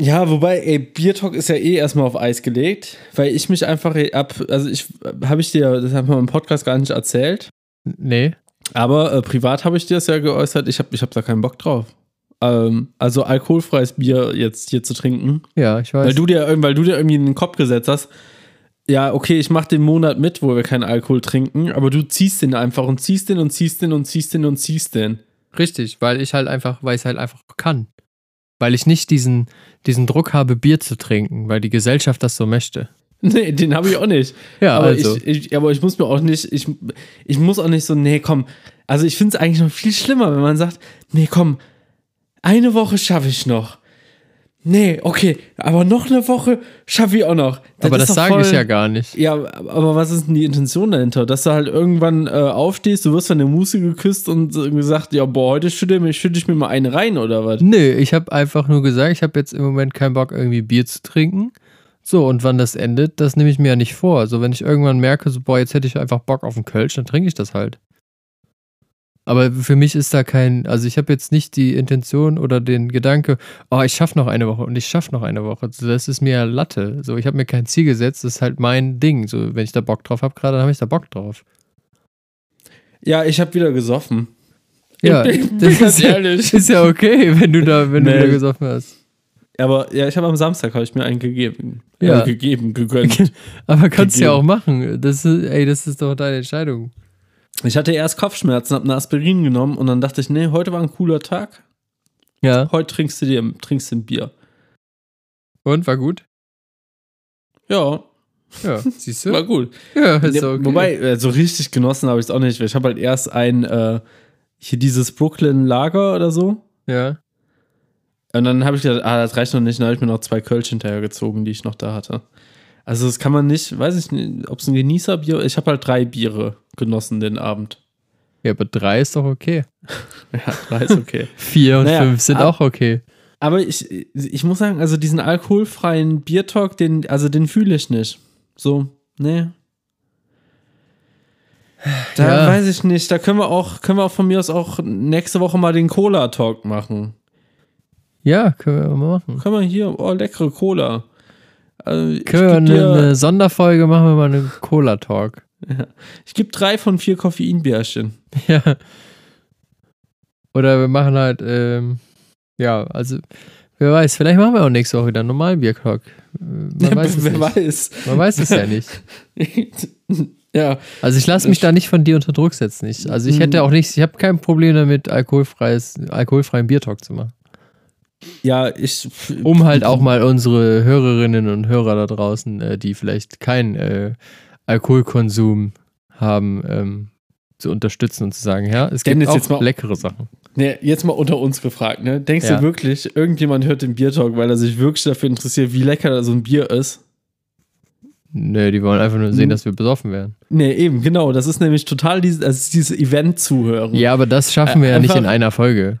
Speaker 2: Ja, wobei, ey, Biertalk ist ja eh erstmal auf Eis gelegt, weil ich mich einfach ab, also ich, habe ich dir, das haben wir im Podcast gar nicht erzählt,
Speaker 3: Nee.
Speaker 2: aber äh, privat habe ich dir das ja geäußert, ich habe ich hab da keinen Bock drauf. Ähm, also alkoholfreies Bier jetzt hier zu trinken,
Speaker 3: Ja, ich weiß.
Speaker 2: weil du dir, weil du dir irgendwie in den Kopf gesetzt hast, ja, okay, ich mache den Monat mit, wo wir keinen Alkohol trinken, aber du ziehst den einfach und ziehst den und ziehst den und ziehst den und ziehst den.
Speaker 3: Richtig, weil ich halt einfach, weil ich es halt einfach kann. Weil ich nicht diesen, diesen Druck habe, Bier zu trinken, weil die Gesellschaft das so möchte.
Speaker 2: Nee, den habe ich auch nicht.
Speaker 3: Ja,
Speaker 2: aber,
Speaker 3: also.
Speaker 2: ich, ich, aber ich muss mir auch nicht, ich, ich muss auch nicht so, nee, komm. Also ich finde es eigentlich noch viel schlimmer, wenn man sagt, nee, komm, eine Woche schaffe ich noch. Nee, okay, aber noch eine Woche schaffe ich auch noch.
Speaker 3: aber
Speaker 2: ist
Speaker 3: das sage ich
Speaker 2: voll-
Speaker 3: ja gar nicht.
Speaker 2: Ja, aber was ist denn die Intention dahinter? Dass du halt irgendwann äh, aufstehst, du wirst von der Muße geküsst und so gesagt, ja, boah, heute schütte, mir- schütte ich mir mal eine rein oder was?
Speaker 3: Nö, ich habe einfach nur gesagt, ich habe jetzt im Moment keinen Bock, irgendwie Bier zu trinken, So, und wann das endet, das nehme ich mir ja nicht vor. Also, wenn ich irgendwann merke, so, boah, jetzt hätte ich einfach Bock auf einen Kölsch, dann trinke ich das halt. Aber für mich ist da kein, also ich habe jetzt nicht die Intention oder den Gedanke, oh, ich schaffe noch eine Woche und ich schaffe noch eine Woche. Das ist mir Latte. So, ich habe mir kein Ziel gesetzt, das ist halt mein Ding. So, wenn ich da Bock drauf habe, gerade, dann habe ich da Bock drauf.
Speaker 2: Ja, ich habe wieder gesoffen.
Speaker 3: Ja, das ist ja,
Speaker 2: ehrlich.
Speaker 3: ist ja okay, wenn du da, wenn
Speaker 2: Nee.
Speaker 3: du wieder gesoffen hast.
Speaker 2: Aber ja, ich habe am Samstag habe ich mir einen gegeben.
Speaker 3: Ja.
Speaker 2: Äh, gegeben, gegönnt.
Speaker 3: Aber kannst du ja auch machen. Das ist, ey, das ist doch deine Entscheidung.
Speaker 2: Ich hatte erst Kopfschmerzen, habe eine Aspirin genommen und dann dachte ich, nee, heute war ein cooler Tag.
Speaker 3: Ja.
Speaker 2: Heute trinkst du dir trinkst du ein Bier.
Speaker 3: Und war gut?
Speaker 2: Ja,
Speaker 3: Ja, siehst du?
Speaker 2: war gut.
Speaker 3: Ja, ist
Speaker 2: Ja,
Speaker 3: okay.
Speaker 2: Wobei, äh, so richtig genossen habe ich es auch nicht. weil Ich habe halt erst ein, äh, hier dieses Brooklyn Lager oder so.
Speaker 3: Ja.
Speaker 2: Und dann habe ich gedacht, ah, das reicht noch nicht. Dann habe ich mir noch zwei Kölsch hinterhergezogen, die ich noch da hatte. Also das kann man nicht, weiß ich nicht, ob es ein Genießerbier Ich habe halt drei Biere genossen den Abend.
Speaker 3: Ja, aber drei ist doch okay.
Speaker 2: Ja, drei ist okay.
Speaker 3: Vier und
Speaker 2: Naja,
Speaker 3: fünf sind auch okay.
Speaker 2: Aber ich, ich muss sagen, also diesen alkoholfreien Biertalk, den, also den fühle ich nicht. So, nee. Da
Speaker 3: Ja.
Speaker 2: weiß ich nicht. Da können wir auch, können wir auch von mir aus auch nächste Woche mal den Cola-Talk machen.
Speaker 3: Ja, können wir mal machen.
Speaker 2: Können wir hier, oh, leckere Cola. Also,
Speaker 3: Können wir
Speaker 2: gebe
Speaker 3: eine, Sonderfolge machen, wir mal einen Cola-Talk.
Speaker 2: ich geb drei von vier Koffeinbärchen.
Speaker 3: Ja. Oder wir machen halt, ähm, ja, also, wer weiß, vielleicht machen wir auch nächste Woche wieder einen normalen Biertalk. Man weiß es
Speaker 2: Wer
Speaker 3: nicht.
Speaker 2: weiß.
Speaker 3: Man weiß es ja nicht.
Speaker 2: ja,
Speaker 3: Also ich lasse mich da nicht von dir unter Druck setzen. Ich, also ich hätte auch nicht, ich habe kein Problem damit, alkoholfreies, alkoholfreien Biertalk zu machen.
Speaker 2: Ja, ich.
Speaker 3: Um halt auch mal unsere Hörerinnen und Hörer da draußen, äh, die vielleicht keinen äh, Alkoholkonsum haben, ähm, zu unterstützen und zu sagen, ja, es gibt
Speaker 2: Dennis,
Speaker 3: auch
Speaker 2: jetzt mal-
Speaker 3: leckere Sachen.
Speaker 2: Nee, jetzt mal unter uns gefragt, ne? Denkst
Speaker 3: Ja.
Speaker 2: du wirklich, irgendjemand hört den Biertalk, weil er sich wirklich dafür interessiert, wie lecker so ein Bier ist?
Speaker 3: Nö, die wollen einfach nur sehen,
Speaker 2: Hm.
Speaker 3: dass wir besoffen werden.
Speaker 2: Nee, eben, genau. Das ist nämlich total dieses, also dieses Event-Zuhören.
Speaker 3: Ja, aber das schaffen wir
Speaker 2: Äh,
Speaker 3: ja nicht in einer Folge.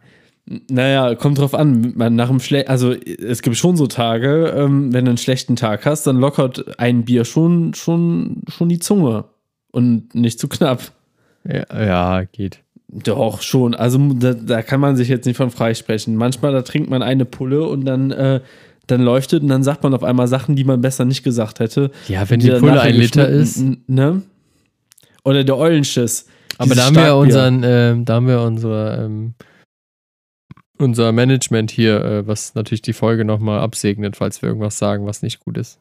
Speaker 2: Naja, kommt drauf an. Nach einem schle also es gibt schon so Tage, ähm, wenn du einen schlechten Tag hast, dann lockert ein Bier schon, schon, schon die Zunge. Und nicht zu knapp.
Speaker 3: Ja, ja geht.
Speaker 2: Doch, schon. Also da, da kann man sich jetzt nicht von freisprechen. Manchmal, da trinkt man eine Pulle und dann, äh, dann läuft es und dann sagt man auf einmal Sachen, die man besser nicht gesagt hätte.
Speaker 3: Ja, wenn die
Speaker 2: dann
Speaker 3: Pulle ein Liter ist.
Speaker 2: Ne? Oder der Eulenschiss.
Speaker 3: Aber da haben wir ja
Speaker 2: Starkbier.
Speaker 3: unseren, ähm, da haben wir unsere, ähm, unser Management hier, äh, was natürlich die Folge nochmal absegnet, falls wir irgendwas sagen, was nicht gut ist.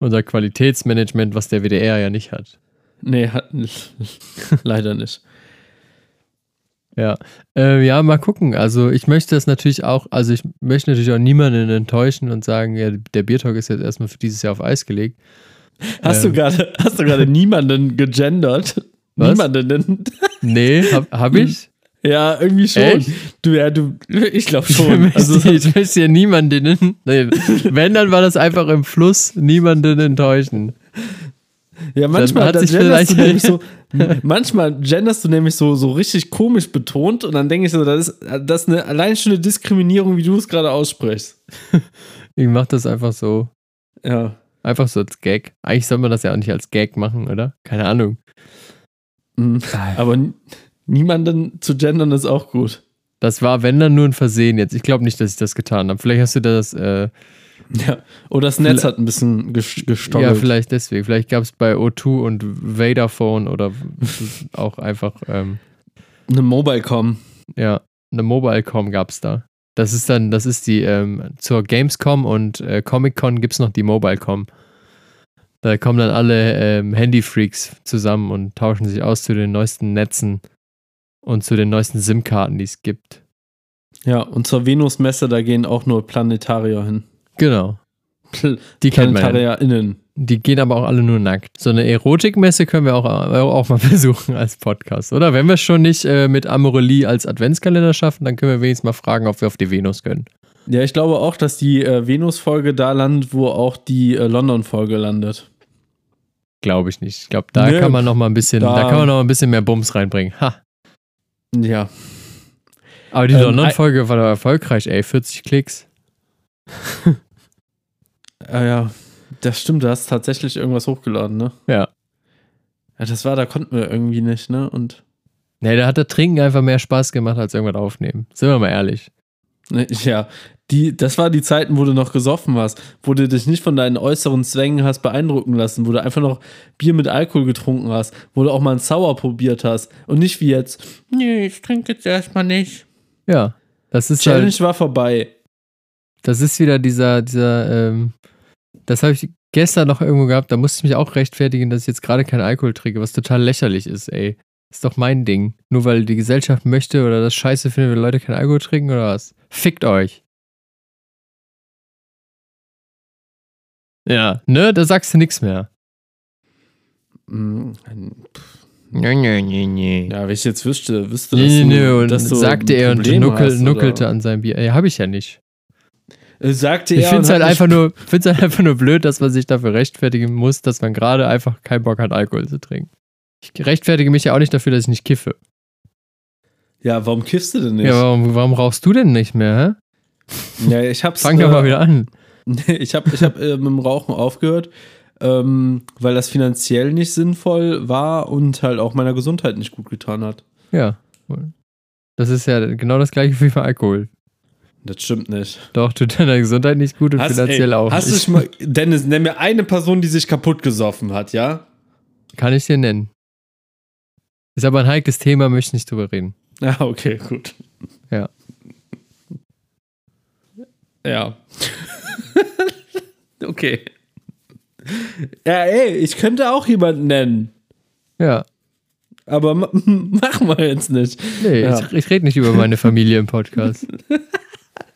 Speaker 3: Unser Qualitätsmanagement, was der WDR ja nicht hat.
Speaker 2: Nee, hat, leider nicht.
Speaker 3: Ja. Äh, ja, mal gucken. Also ich möchte das natürlich auch, also ich möchte natürlich auch niemanden enttäuschen und sagen, ja, der Biertalk ist jetzt erstmal für dieses Jahr auf Eis gelegt.
Speaker 2: Hast
Speaker 3: Ähm.
Speaker 2: du gerade, hast du gerade niemanden gegendert?
Speaker 3: Was?
Speaker 2: Niemanden.
Speaker 3: Nee, hab, hab ich?
Speaker 2: Ja, irgendwie schon.
Speaker 3: Echt?
Speaker 2: Du, ja, du, ich glaube
Speaker 3: Ich
Speaker 2: schon.
Speaker 3: möchte,
Speaker 2: Also,
Speaker 3: ich möchte ja niemanden, nee, wenn, dann war das einfach im Fluss, niemanden enttäuschen.
Speaker 2: ja, manchmal,
Speaker 3: hat sich
Speaker 2: du
Speaker 3: vielleicht-
Speaker 2: nämlich so, manchmal genderst du nämlich so, so richtig komisch betont und dann denke ich so, das ist, das ist eine, allein schon eine Diskriminierung, wie du es gerade aussprichst.
Speaker 3: Ich mach das einfach so,
Speaker 2: Ja.
Speaker 3: einfach so als Gag. Eigentlich soll man das ja auch nicht als Gag machen, oder? Keine Ahnung.
Speaker 2: Mhm. Aber niemanden zu gendern ist auch gut.
Speaker 3: Das war, wenn dann nur ein Versehen jetzt. Ich glaube nicht, dass ich das getan habe. Vielleicht hast du das, äh,
Speaker 2: Ja. Oder das Netz hat ein bisschen ges-
Speaker 3: ja, vielleicht deswegen. Vielleicht gab es bei O2 und Vaderphone oder auch einfach, ähm,
Speaker 2: Eine Mobilecom.
Speaker 3: ja, eine Mobilecom gab es da. Das ist dann, das ist die, ähm, zur Gamescom und äh, Comic-Con gibt es noch die Mobilecom. Da kommen dann alle ähm, Handyfreaks zusammen und tauschen sich aus zu den neuesten Netzen und zu den neuesten SIM-Karten, die es gibt.
Speaker 2: Ja, und zur Venusmesse, da gehen auch nur Planetarier hin.
Speaker 3: Genau.
Speaker 2: Pl
Speaker 3: Die.
Speaker 2: PlanetarierInnen.
Speaker 3: Die gehen aber auch alle nur nackt. So eine Erotikmesse können wir auch, auch mal versuchen als Podcast, oder? Wenn wir schon nicht äh, mit Amorelie als Adventskalender schaffen, dann können wir wenigstens mal fragen, ob wir auf die Venus können.
Speaker 2: Ja, ich glaube auch, dass die äh, Venus-Folge da landet, wo auch die äh, London-Folge landet.
Speaker 3: Glaube ich nicht. Ich glaube, da
Speaker 2: Nö,
Speaker 3: kann man noch mal ein bisschen, da,
Speaker 2: da-
Speaker 3: kann man noch mal ein bisschen mehr Bums reinbringen. Ha.
Speaker 2: Ja.
Speaker 3: Aber die
Speaker 2: Ähm,
Speaker 3: London-Folge war doch erfolgreich, ey. 40 Klicks.
Speaker 2: Ja, ja. Das stimmt, du hast tatsächlich irgendwas hochgeladen, ne?
Speaker 3: Ja.
Speaker 2: Ja, das war, da konnten wir irgendwie nicht, ne? Und
Speaker 3: Nee, da hat der Trinken einfach mehr Spaß gemacht als irgendwas aufnehmen. Sind wir mal ehrlich.
Speaker 2: Ne, ja, die, das war die Zeiten, wo du noch gesoffen hast, wo du dich nicht von deinen äußeren Zwängen hast beeindrucken lassen, wo du einfach noch Bier mit Alkohol getrunken hast, wo du auch mal ein Sauer probiert hast und nicht wie jetzt, nee, ich trinke jetzt erstmal nicht.
Speaker 3: Ja. Das ist
Speaker 2: Challenge
Speaker 3: halt,
Speaker 2: war vorbei.
Speaker 3: das ist wieder dieser, dieser, ähm, das habe ich gestern noch irgendwo gehabt, da musste ich mich auch rechtfertigen, dass ich jetzt gerade keinen Alkohol trinke, was total lächerlich ist, ey. Ist doch mein Ding. Nur weil die Gesellschaft möchte oder das scheiße findet, wenn Leute keinen Alkohol trinken oder was? Fickt euch. Ja, ne, da sagst du nichts mehr.
Speaker 2: Mm,
Speaker 3: Nee, nee, nee, nee.
Speaker 2: Ja, wenn ich jetzt wüsste, wüsste,
Speaker 3: Nee,
Speaker 2: dass
Speaker 3: nee,
Speaker 2: du,
Speaker 3: nee, und
Speaker 2: dass du
Speaker 3: sagte er und nuckel,
Speaker 2: hast,
Speaker 3: nuckelte an seinem Bier. Ey, hab ich ja nicht.
Speaker 2: Äh, Sagte
Speaker 3: Ich
Speaker 2: er.
Speaker 3: finde es halt
Speaker 2: hat
Speaker 3: einfach
Speaker 2: mich-
Speaker 3: nur, find's halt einfach nur blöd, dass man sich dafür rechtfertigen muss, dass man gerade einfach keinen Bock hat, Alkohol zu trinken. Ich rechtfertige mich ja auch nicht dafür, dass ich nicht kiffe.
Speaker 2: Ja, warum kiffst du denn nicht?
Speaker 3: Ja, warum, warum rauchst du denn nicht mehr, hä?
Speaker 2: Ja, ich hab's.
Speaker 3: Fang doch
Speaker 2: äh,
Speaker 3: mal wieder an.
Speaker 2: Ich habe ich hab, äh, mit dem Rauchen aufgehört, ähm, weil das finanziell nicht sinnvoll war und halt auch meiner Gesundheit nicht gut getan hat.
Speaker 3: Ja. Das ist ja genau das gleiche wie bei Alkohol.
Speaker 2: Das stimmt nicht.
Speaker 3: Doch, tut deiner Gesundheit nicht gut und finanziell
Speaker 2: ey,
Speaker 3: auch
Speaker 2: Hast du
Speaker 3: nicht.
Speaker 2: dich mal, Dennis, nenn mir eine Person, die sich kaputt gesoffen hat, ja?
Speaker 3: Kann ich dir nennen. Ist aber ein heikles Thema, möchte ich nicht drüber reden.
Speaker 2: Ja, okay, gut.
Speaker 3: Ja.
Speaker 2: Ja. okay. Ja, ey, ich könnte auch jemanden nennen.
Speaker 3: Ja.
Speaker 2: Aber ma- machen wir jetzt nicht.
Speaker 3: Nee,
Speaker 2: Ja.
Speaker 3: ich, ich rede nicht über meine Familie im Podcast.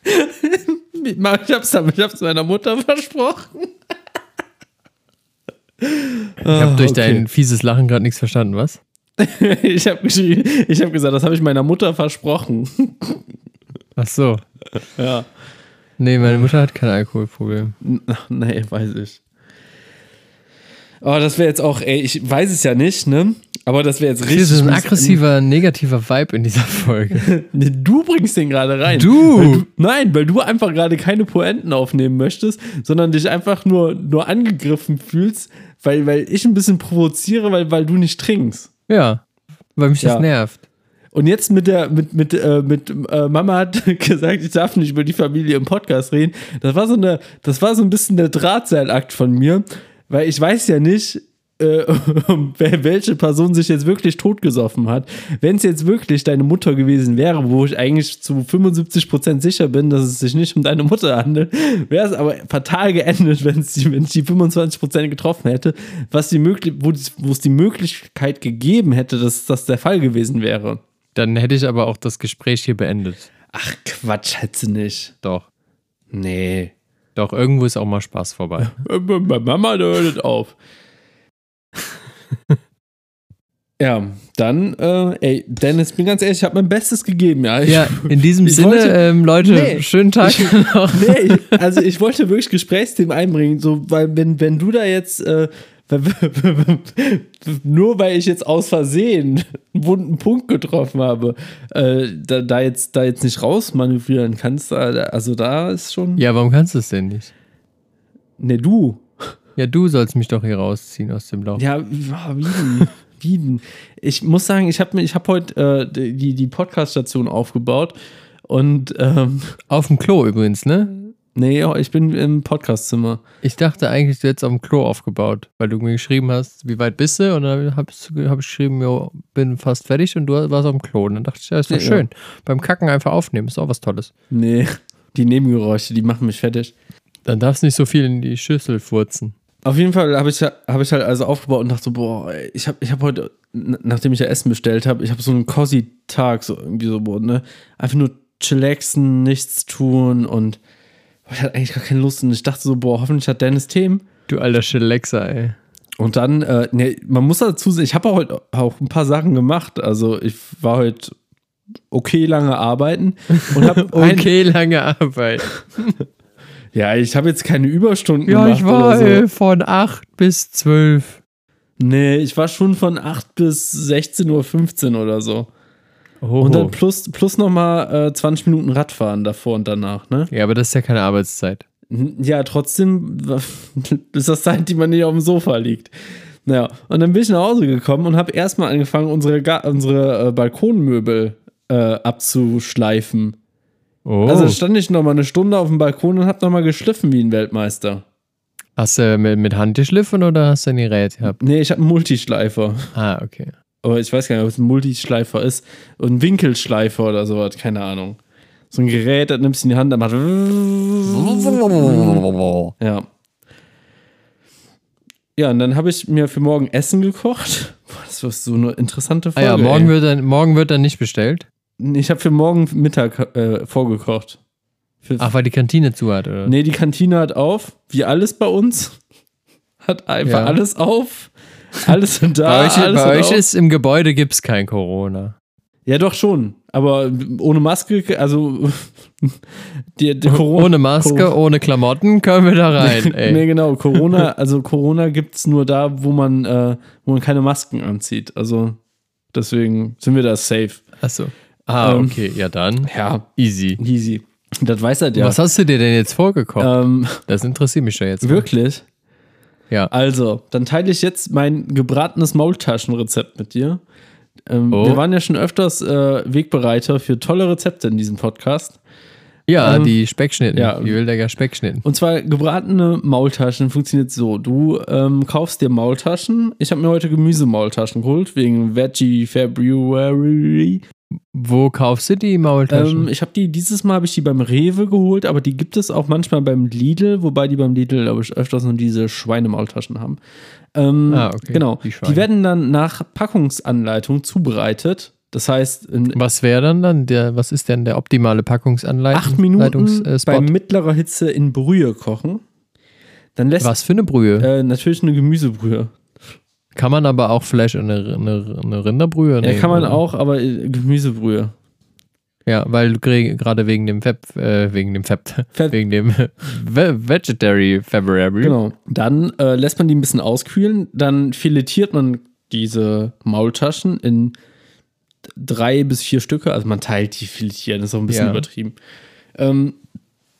Speaker 2: Ich hab's, ich hab's meiner Mutter versprochen.
Speaker 3: Ich habe durch dein fieses Lachen gerade nichts verstanden, was?
Speaker 2: Ich habe ich habe gesagt, das habe ich meiner Mutter versprochen.
Speaker 3: Ach so.
Speaker 2: Ja.
Speaker 3: Nee, meine Mutter hat kein Alkoholproblem.
Speaker 2: Nee, weiß ich. Oh, das wäre jetzt auch, ey, ich weiß es ja nicht, ne? Aber das wäre jetzt richtig.
Speaker 3: Das ist ein aggressiver, negativer Vibe in dieser Folge.
Speaker 2: Nee, du bringst den gerade rein.
Speaker 3: Du?
Speaker 2: Weil Nein, weil du einfach gerade keine Poenten aufnehmen möchtest, sondern dich einfach nur, nur angegriffen fühlst, weil, weil ich ein bisschen provoziere, weil, weil du nicht trinkst.
Speaker 3: Ja, weil mich
Speaker 2: Ja.
Speaker 3: das nervt.
Speaker 2: Und jetzt mit der, mit, mit, äh, mit äh, Mama hat gesagt, ich darf nicht über die Familie im Podcast reden. Das war so eine, das war so ein bisschen der Drahtseilakt von mir, weil ich weiß ja nicht, äh, welche Person sich jetzt wirklich totgesoffen hat. Wenn es jetzt wirklich deine Mutter gewesen wäre, wo ich eigentlich zu 75% sicher bin, dass es sich nicht um deine Mutter handelt, wäre es aber fatal geendet, wenn es die, wenn die 25% getroffen hätte, was die möglich, wo es die Möglichkeit gegeben hätte, dass das der Fall gewesen wäre.
Speaker 3: Dann hätte ich aber auch das Gespräch hier beendet.
Speaker 2: Ach Quatsch, hätte nicht.
Speaker 3: Doch.
Speaker 2: Nee.
Speaker 3: Doch, irgendwo ist auch mal Spaß vorbei.
Speaker 2: Mama, da hört auf. ja, dann, äh, ey, Dennis, bin ganz ehrlich, ich habe mein Bestes gegeben, ja. Ich,
Speaker 3: Ja, in diesem
Speaker 2: Ich
Speaker 3: Sinne,
Speaker 2: wollte-
Speaker 3: ähm, Leute,
Speaker 2: Nee.
Speaker 3: schönen Tag noch.
Speaker 2: nee, ich, also ich wollte wirklich Gesprächsthemen einbringen, so, weil wenn, wenn du da jetzt, äh, nur weil ich jetzt aus Versehen einen wunden Punkt getroffen habe, äh, da, da, jetzt, da jetzt nicht rausmanövrieren kannst, da, also da ist schon.
Speaker 3: Ja, warum kannst du es denn nicht?
Speaker 2: Ne, du.
Speaker 3: Ja, du sollst mich doch hier rausziehen aus dem Loch.
Speaker 2: Ja, wie denn? Wie denn? Ich muss sagen, ich habe ich hab heute äh, die, die Podcast-Station aufgebaut und ähm,
Speaker 3: Auf dem Klo übrigens, ne?
Speaker 2: nee, ich bin im Podcastzimmer.
Speaker 3: Ich dachte eigentlich, du hättest auf dem Klo aufgebaut, weil du mir geschrieben hast, wie weit bist du? Und dann habe ich, hab ich geschrieben, jo, bin fast fertig und du warst auf dem Klo. Und dann dachte ich, ja, ist doch
Speaker 2: Ja.
Speaker 3: schön. Beim Kacken einfach aufnehmen, ist auch was Tolles.
Speaker 2: Nee, die Nebengeräusche, die machen mich fertig.
Speaker 3: Dann darfst du nicht so viel in die Schüssel furzen.
Speaker 2: Auf jeden Fall habe ich, hab ich halt also aufgebaut und dachte so, boah, ich habe ich hab heute, nachdem ich ja Essen bestellt habe, ich habe so einen cozy-Tag, so irgendwie so, boah, ne? Einfach nur chillaxen, nichts tun und boah, ich hatte eigentlich gar keine Lust und ich dachte so, boah, hoffentlich hat Dennis Themen.
Speaker 3: Du alter Schelexa, ey.
Speaker 2: Und dann, äh, ne, man muss dazu sagen, ich habe heute auch ein paar Sachen gemacht. Also ich war heute okay lange arbeiten und habe
Speaker 3: Okay, lange Arbeit.
Speaker 2: ja, ich habe jetzt keine Überstunden
Speaker 3: Ja,
Speaker 2: gemacht
Speaker 3: ich war
Speaker 2: oder so.
Speaker 3: äh, von 8 bis 12.
Speaker 2: Nee, ich war schon von 8 bis 16.15 Uhr oder so.
Speaker 3: Oh.
Speaker 2: Und dann plus, plus nochmal äh, 20 Minuten Radfahren davor und danach, ne?
Speaker 3: ja, aber das ist ja keine Arbeitszeit.
Speaker 2: Ja, trotzdem ist das Zeit, die man nicht auf dem Sofa liegt. Naja, und dann bin ich nach Hause gekommen und habe erstmal angefangen, unsere, unsere äh, Balkonmöbel äh, abzuschleifen.
Speaker 3: Oh.
Speaker 2: Also stand ich noch mal eine Stunde auf dem Balkon und habe noch mal geschliffen wie ein Weltmeister.
Speaker 3: hast du mit, mit Hand geschliffen oder hast du ein Gerät gehabt?
Speaker 2: Nee, ich habe einen Multischleifer.
Speaker 3: Ah, okay.
Speaker 2: Aber ich weiß gar nicht, ob es ein Multischleifer ist. Und ein Winkelschleifer oder sowas, keine Ahnung. So ein Gerät, das nimmst du in die Hand, dann macht. Ja. Ja, und dann habe ich mir für morgen Essen gekocht. Boah, das war so eine interessante
Speaker 3: Ah
Speaker 2: Folge.
Speaker 3: ja, morgen
Speaker 2: ey.
Speaker 3: wird, dann, morgen wird dann nicht bestellt.
Speaker 2: Ich habe für morgen Mittag äh, vorgekocht. Für,
Speaker 3: Ach, weil die Kantine zu hat, oder?
Speaker 2: Nee, die Kantine hat auf, wie alles bei uns. Hat einfach
Speaker 3: Ja.
Speaker 2: alles auf. Alles sind da.
Speaker 3: bei euch,
Speaker 2: alles
Speaker 3: bei euch ist im Gebäude gibt es kein Corona.
Speaker 2: Ja, doch schon. Aber ohne Maske, also die, die Corona.
Speaker 3: ohne Maske,
Speaker 2: Cor-
Speaker 3: ohne Klamotten können wir da rein. Ey.
Speaker 2: nee, genau. Corona, also Corona gibt es nur da, wo man, äh, wo man keine Masken anzieht. Also deswegen sind wir da safe.
Speaker 3: Achso. Ah,
Speaker 2: Ähm,
Speaker 3: okay, ja dann.
Speaker 2: Ja,
Speaker 3: Easy.
Speaker 2: easy. Das weiß er ja.
Speaker 3: Was hast du dir denn jetzt vorgekocht?
Speaker 2: ähm,
Speaker 3: das interessiert mich ja jetzt.
Speaker 2: wirklich?
Speaker 3: Ja.
Speaker 2: Also, dann teile ich jetzt mein gebratenes Maultaschenrezept mit dir. Ähm,
Speaker 3: Oh.
Speaker 2: Wir waren ja schon öfters äh, Wegbereiter für tolle Rezepte in diesem Podcast.
Speaker 3: Ja,
Speaker 2: Ähm,
Speaker 3: die Speckschnitten.
Speaker 2: ja.
Speaker 3: Die Wildecker Speckschnitten.
Speaker 2: Und zwar gebratene Maultaschen funktioniert so. Du ähm, kaufst dir Maultaschen. Ich habe mir heute Gemüsemaultaschen geholt, wegen Veggie February.
Speaker 3: Wo kaufst du die Maultaschen?
Speaker 2: Ähm, ich habe die, dieses Mal habe ich die beim Rewe geholt, aber die gibt es auch manchmal beim Lidl, wobei die beim Lidl, glaube ich, öfters nur diese Schweinemaultaschen haben. Ähm,
Speaker 3: Ah, okay.
Speaker 2: Genau.
Speaker 3: Die
Speaker 2: Die, werden dann nach Packungsanleitung zubereitet. Das heißt,
Speaker 3: was wäre dann dann der, was ist denn der optimale Packungsanleitung?
Speaker 2: acht Minuten bei mittlerer Hitze in Brühe kochen. Dann lässt
Speaker 3: was für eine Brühe?
Speaker 2: äh, natürlich eine Gemüsebrühe.
Speaker 3: Kann man aber auch vielleicht eine, eine, eine Rinderbrühe
Speaker 2: Ja,
Speaker 3: nehmen?
Speaker 2: kann man
Speaker 3: oder?
Speaker 2: auch, aber äh, Gemüsebrühe.
Speaker 3: Ja, weil gerade wegen dem Feb, äh, wegen dem Feb,
Speaker 2: Feb-
Speaker 3: wegen dem Ve Vegetary February.
Speaker 2: Genau. Dann äh, lässt man die ein bisschen auskühlen. Dann filetiert man diese Maultaschen in drei bis vier Stücke. Also man teilt die filetieren, das ist auch ein bisschen
Speaker 3: Ja.
Speaker 2: übertrieben. Ähm,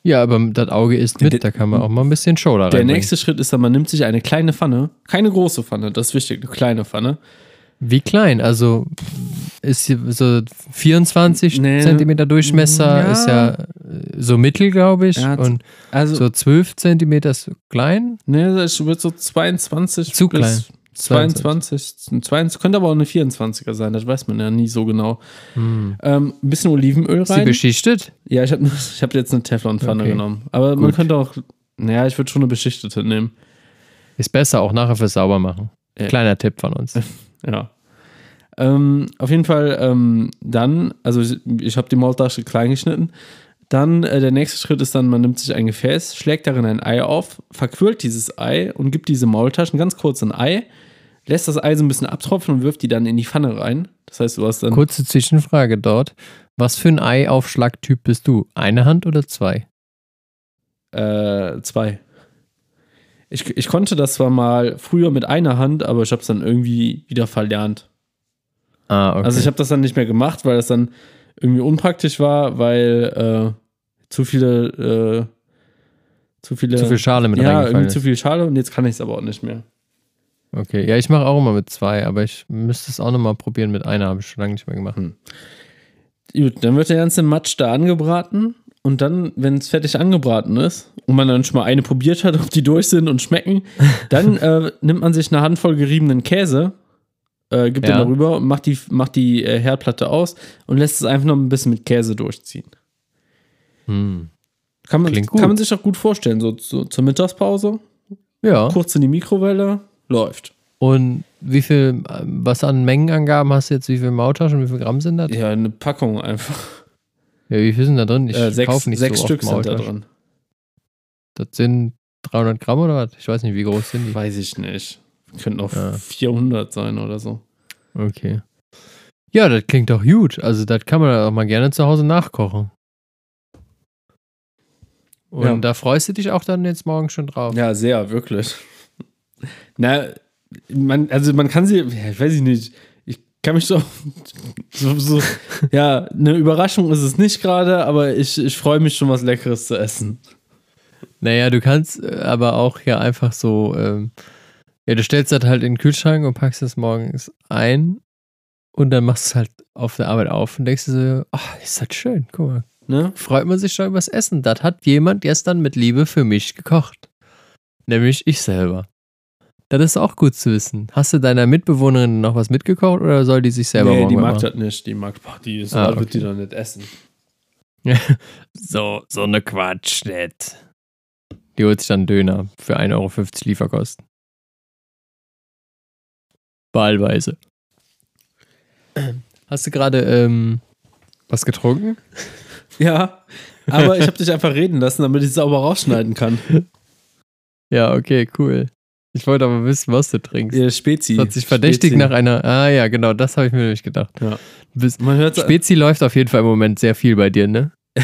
Speaker 3: Ja, aber das Auge ist mit,
Speaker 2: Der-
Speaker 3: da kann man auch mal ein bisschen Show da
Speaker 2: der
Speaker 3: reinbringen.
Speaker 2: nächste Schritt ist dann, man nimmt sich eine kleine Pfanne, keine große Pfanne, das ist wichtig, eine kleine Pfanne.
Speaker 3: Wie klein? Also ist so 24
Speaker 2: Nee.
Speaker 3: Zentimeter Durchmesser,
Speaker 2: Ja.
Speaker 3: ist ja äh, so mittel, glaube ich.
Speaker 2: Ja,
Speaker 3: und
Speaker 2: Also,
Speaker 3: so 12 Zentimeter ist klein.
Speaker 2: ne, das wird so 22
Speaker 3: Zu klein.
Speaker 2: 22, 22, könnte aber auch eine 24er sein, das weiß man ja nie so genau.
Speaker 3: Hm.
Speaker 2: Ähm, ein bisschen Olivenöl
Speaker 3: Ist sie
Speaker 2: rein.
Speaker 3: beschichtet?
Speaker 2: Ja, ich habe ich hab jetzt eine Teflonpfanne
Speaker 3: Okay.
Speaker 2: genommen. Aber man
Speaker 3: Gut.
Speaker 2: könnte auch, naja, ich würde schon eine beschichtete nehmen.
Speaker 3: Ist besser, auch nachher fürs Saubermachen.
Speaker 2: Ja.
Speaker 3: Kleiner Tipp von uns.
Speaker 2: Ja. Ähm, auf jeden Fall ähm, dann, also ich, ich habe die Maultasche klein geschnitten. Dann äh, der nächste Schritt ist dann, man nimmt sich ein Gefäß, schlägt darin ein Ei auf, verquirlt dieses Ei und gibt diese Maultaschen ganz kurz ein Ei, lässt das Ei so ein bisschen abtropfen und wirft die dann in die Pfanne rein. Das heißt, du hast dann
Speaker 3: Kurze Zwischenfrage dort. Was für ein Eiaufschlagtyp bist du? Eine Hand oder zwei?
Speaker 2: äh, zwei. Ich, ich konnte das zwar mal früher mit einer Hand, aber ich habe es dann irgendwie wieder verlernt.
Speaker 3: Ah, okay.
Speaker 2: Also ich habe das dann nicht mehr gemacht, weil das dann irgendwie unpraktisch war, weil äh, zu viele, äh, zu viele,
Speaker 3: zu viel Schale mit
Speaker 2: ja,
Speaker 3: reingefallen
Speaker 2: irgendwie
Speaker 3: ist.
Speaker 2: zu viel Schale und jetzt kann ich es aber auch nicht mehr.
Speaker 3: Okay, ja, ich mache auch immer mit zwei, aber ich müsste es auch nochmal probieren mit einer, habe ich schon lange nicht mehr gemacht.
Speaker 2: Gut, dann wird der ganze Matsch da angebraten und dann, wenn es fertig angebraten ist und man dann schon mal eine probiert hat, ob die durch sind und schmecken, dann äh, nimmt man sich eine Handvoll geriebenen Käse, äh, gibt
Speaker 3: Ja.
Speaker 2: den darüber, macht die, macht die äh, Herdplatte aus und lässt es einfach noch ein bisschen mit Käse durchziehen.
Speaker 3: Hm.
Speaker 2: Kann man,
Speaker 3: Klingt gut.
Speaker 2: kann man sich auch gut vorstellen, so, so zur Mittagspause,
Speaker 3: Ja.
Speaker 2: kurz in die Mikrowelle, läuft.
Speaker 3: Und wie viel, was an Mengenangaben hast du jetzt? Wie viel Maultaschen, wie viel Gramm sind das?
Speaker 2: Ja, eine Packung einfach.
Speaker 3: Ja, wie viel sind da drin? Ich
Speaker 2: äh, sechs
Speaker 3: kaufe nicht
Speaker 2: sechs
Speaker 3: so
Speaker 2: Stück sind da drin.
Speaker 3: Das sind 300 Gramm oder was? Ich weiß nicht, wie groß sind die?
Speaker 2: Weiß ich nicht. Könnten auch
Speaker 3: Ja.
Speaker 2: 400 sein oder so.
Speaker 3: Okay. Ja, das klingt doch gut. Also, das kann man auch mal gerne zu Hause nachkochen. Und
Speaker 2: Ja.
Speaker 3: da freust du dich auch dann jetzt morgen schon drauf.
Speaker 2: Ja, sehr, wirklich. Na, man, also man kann sie, ja, ich weiß ich nicht, ich kann mich so, so, so ja, eine Überraschung ist es nicht gerade, aber ich, ich freue mich schon, was Leckeres zu essen.
Speaker 3: Naja, du kannst äh, aber auch ja einfach so, ähm, ja, du stellst das halt in den Kühlschrank und packst es morgens ein und dann machst du es halt auf der Arbeit auf und denkst dir so, ach, ist das schön, guck mal.
Speaker 2: Ne?
Speaker 3: Freut man sich schon übers Essen. Das hat jemand gestern mit Liebe für mich gekocht. Nämlich ich selber. Das ist auch gut zu wissen. Hast du deiner Mitbewohnerin noch was mitgekocht oder soll die sich selber
Speaker 2: Nee,
Speaker 3: morgen
Speaker 2: die mag das nicht. Die mag, die ist,
Speaker 3: Ah,
Speaker 2: wird die
Speaker 3: okay.
Speaker 2: doch nicht essen.
Speaker 3: So, so eine Quatsch nicht. Die holt sich dann Döner für 1,50 Euro Lieferkosten. Wahlweise. Hast du gerade ähm, was getrunken?
Speaker 2: Ja, aber ich habe dich einfach reden lassen, damit ich es sauber rausschneiden kann.
Speaker 3: Ja, okay, cool. Ich wollte aber wissen, was du trinkst.
Speaker 2: Ihr Spezi.
Speaker 3: Das hat sich verdächtig
Speaker 2: Spezi.
Speaker 3: nach einer. Ah ja, genau, das habe ich mir nämlich gedacht.
Speaker 2: Ja.
Speaker 3: Du bist,
Speaker 2: Man hört
Speaker 3: Spezi läuft auf jeden Fall im Moment sehr viel bei dir, ne?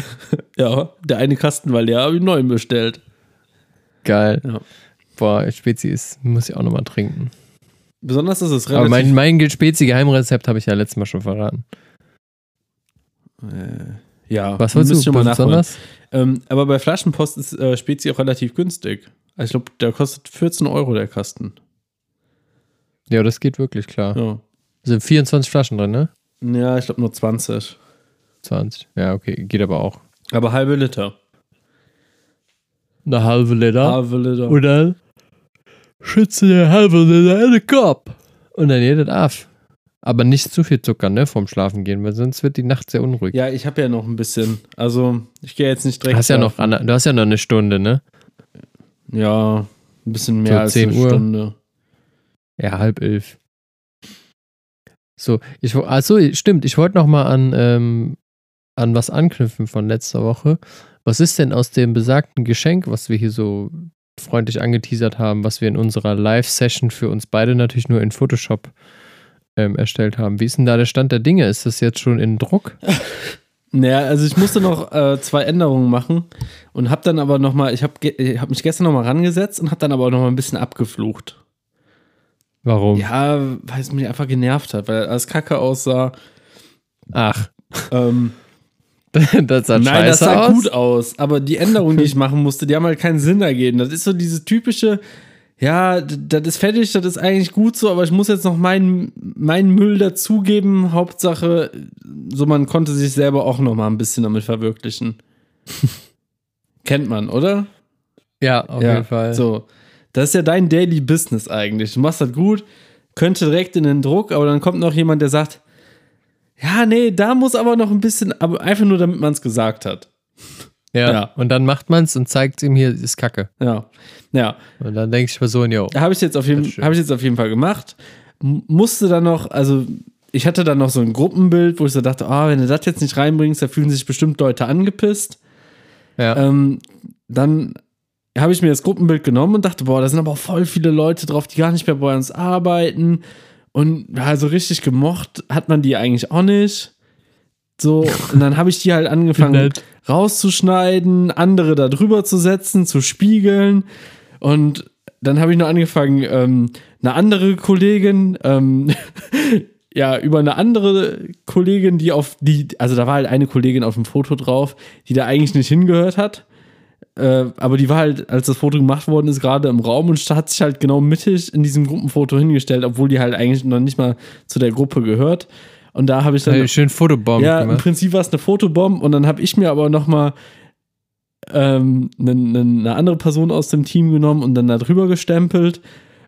Speaker 2: Ja, der eine Kasten war leer, habe ich einen neuen bestellt.
Speaker 3: Geil.
Speaker 2: Ja.
Speaker 3: Boah, Spezi ist, muss ich auch nochmal trinken.
Speaker 2: Besonders ist es
Speaker 3: Aber
Speaker 2: relativ.
Speaker 3: mein, mein Spezi-Geheimrezept habe ich ja letztes Mal schon verraten.
Speaker 2: äh, ja,
Speaker 3: Was wolltest du
Speaker 2: mal
Speaker 3: besonders?
Speaker 2: Ähm, aber bei Flaschenpost ist äh, Spezi auch relativ günstig. Also ich glaube, der kostet 14 Euro der Kasten.
Speaker 3: Ja, das geht wirklich klar.
Speaker 2: Ja,
Speaker 3: Sind 24 Flaschen drin, ne?
Speaker 2: ja ich glaube nur 20.
Speaker 3: 20. Ja, okay, geht aber auch.
Speaker 2: Aber halbe Liter.
Speaker 3: Eine halbe Liter.
Speaker 2: Halbe Liter.
Speaker 3: Und dann schütze der halbe Liter in den Kopf. Und dann jedet auf. Aber nicht zu viel Zucker, ne, vorm Schlafen gehen, weil sonst wird die Nacht sehr unruhig.
Speaker 2: Ja, ich habe ja noch ein bisschen. Also, ich gehe jetzt nicht direkt.
Speaker 3: hast ja noch, du hast ja noch eine Stunde, ne?
Speaker 2: Ja, ein bisschen mehr
Speaker 3: So
Speaker 2: als
Speaker 3: 10
Speaker 2: eine
Speaker 3: Uhr.
Speaker 2: Stunde.
Speaker 3: Ja, halb elf. So, ich, also stimmt, ich wollte noch mal an, ähm, an was anknüpfen von letzter Woche. Was ist denn aus dem besagten Geschenk, was wir hier so freundlich angeteasert haben, was wir in unserer Live-Session für uns beide natürlich nur in Photoshop ähm, erstellt haben? Wie ist denn da der Stand der Dinge? Ist das jetzt schon in Druck?
Speaker 2: Naja, also ich musste noch äh, zwei Änderungen machen und habe dann aber noch mal, ich habe hab mich gestern noch mal rangesetzt und habe dann aber noch mal ein bisschen abgeflucht.
Speaker 3: Warum?
Speaker 2: Ja, weil es mich einfach genervt hat, weil alles kacke aussah.
Speaker 3: Ach,
Speaker 2: Ähm,
Speaker 3: das sah
Speaker 2: nein,
Speaker 3: scheiße
Speaker 2: das sah
Speaker 3: aus.
Speaker 2: gut aus, aber die Änderungen, die ich machen musste, die haben halt keinen Sinn ergeben. Das ist so dieses typische, ja, das ist fertig, das ist eigentlich gut so, aber ich muss jetzt noch meinen, meinen Müll dazugeben. Hauptsache, so man konnte sich selber auch noch mal ein bisschen damit verwirklichen. Kennt man, oder?
Speaker 3: Ja, auf jeden Fall.
Speaker 2: So, das ist ja dein Daily Business eigentlich. Du machst das gut, könnte direkt in den Druck, aber dann kommt noch jemand, der sagt, ja, nee, da muss aber noch ein bisschen, aber einfach nur, damit man es gesagt hat.
Speaker 3: Ja.
Speaker 2: Ja.
Speaker 3: Und dann macht man es und zeigt ihm hier, ist Kacke.
Speaker 2: Ja, ja.
Speaker 3: Und dann denke ich mir so, yo.
Speaker 2: Habe ich jetzt auf jeden, habe ich jetzt auf jeden Fall gemacht. M musste dann noch, also ich hatte dann noch so ein Gruppenbild, wo ich so dachte, ah, wenn du das jetzt nicht reinbringst, da fühlen sich bestimmt Leute angepisst.
Speaker 3: Ja.
Speaker 2: Ähm, dann habe ich mir das Gruppenbild genommen und dachte, boah, da sind aber auch voll viele Leute drauf, die gar nicht mehr bei uns arbeiten. Und ja, so richtig gemocht hat man die eigentlich auch nicht. So, und dann habe ich die halt angefangen rauszuschneiden, andere da drüber zu setzen, zu spiegeln. Und dann habe ich noch angefangen, ähm, eine andere Kollegin, ähm, ja, über eine andere Kollegin, die auf die, also da war halt eine Kollegin auf dem Foto drauf, die da eigentlich nicht hingehört hat. Äh, aber die war halt, als das Foto gemacht worden ist, gerade im Raum und hat sich halt genau mittig in diesem Gruppenfoto hingestellt, obwohl die halt eigentlich noch nicht mal zu der Gruppe gehört. Und da habe ich dann.
Speaker 3: Hey, schön Fotobomb
Speaker 2: Ja, im
Speaker 3: gemacht.
Speaker 2: Prinzip war es eine Fotobomb und dann habe ich mir aber noch mal ähm, eine, eine, eine andere Person aus dem Team genommen und dann da drüber gestempelt.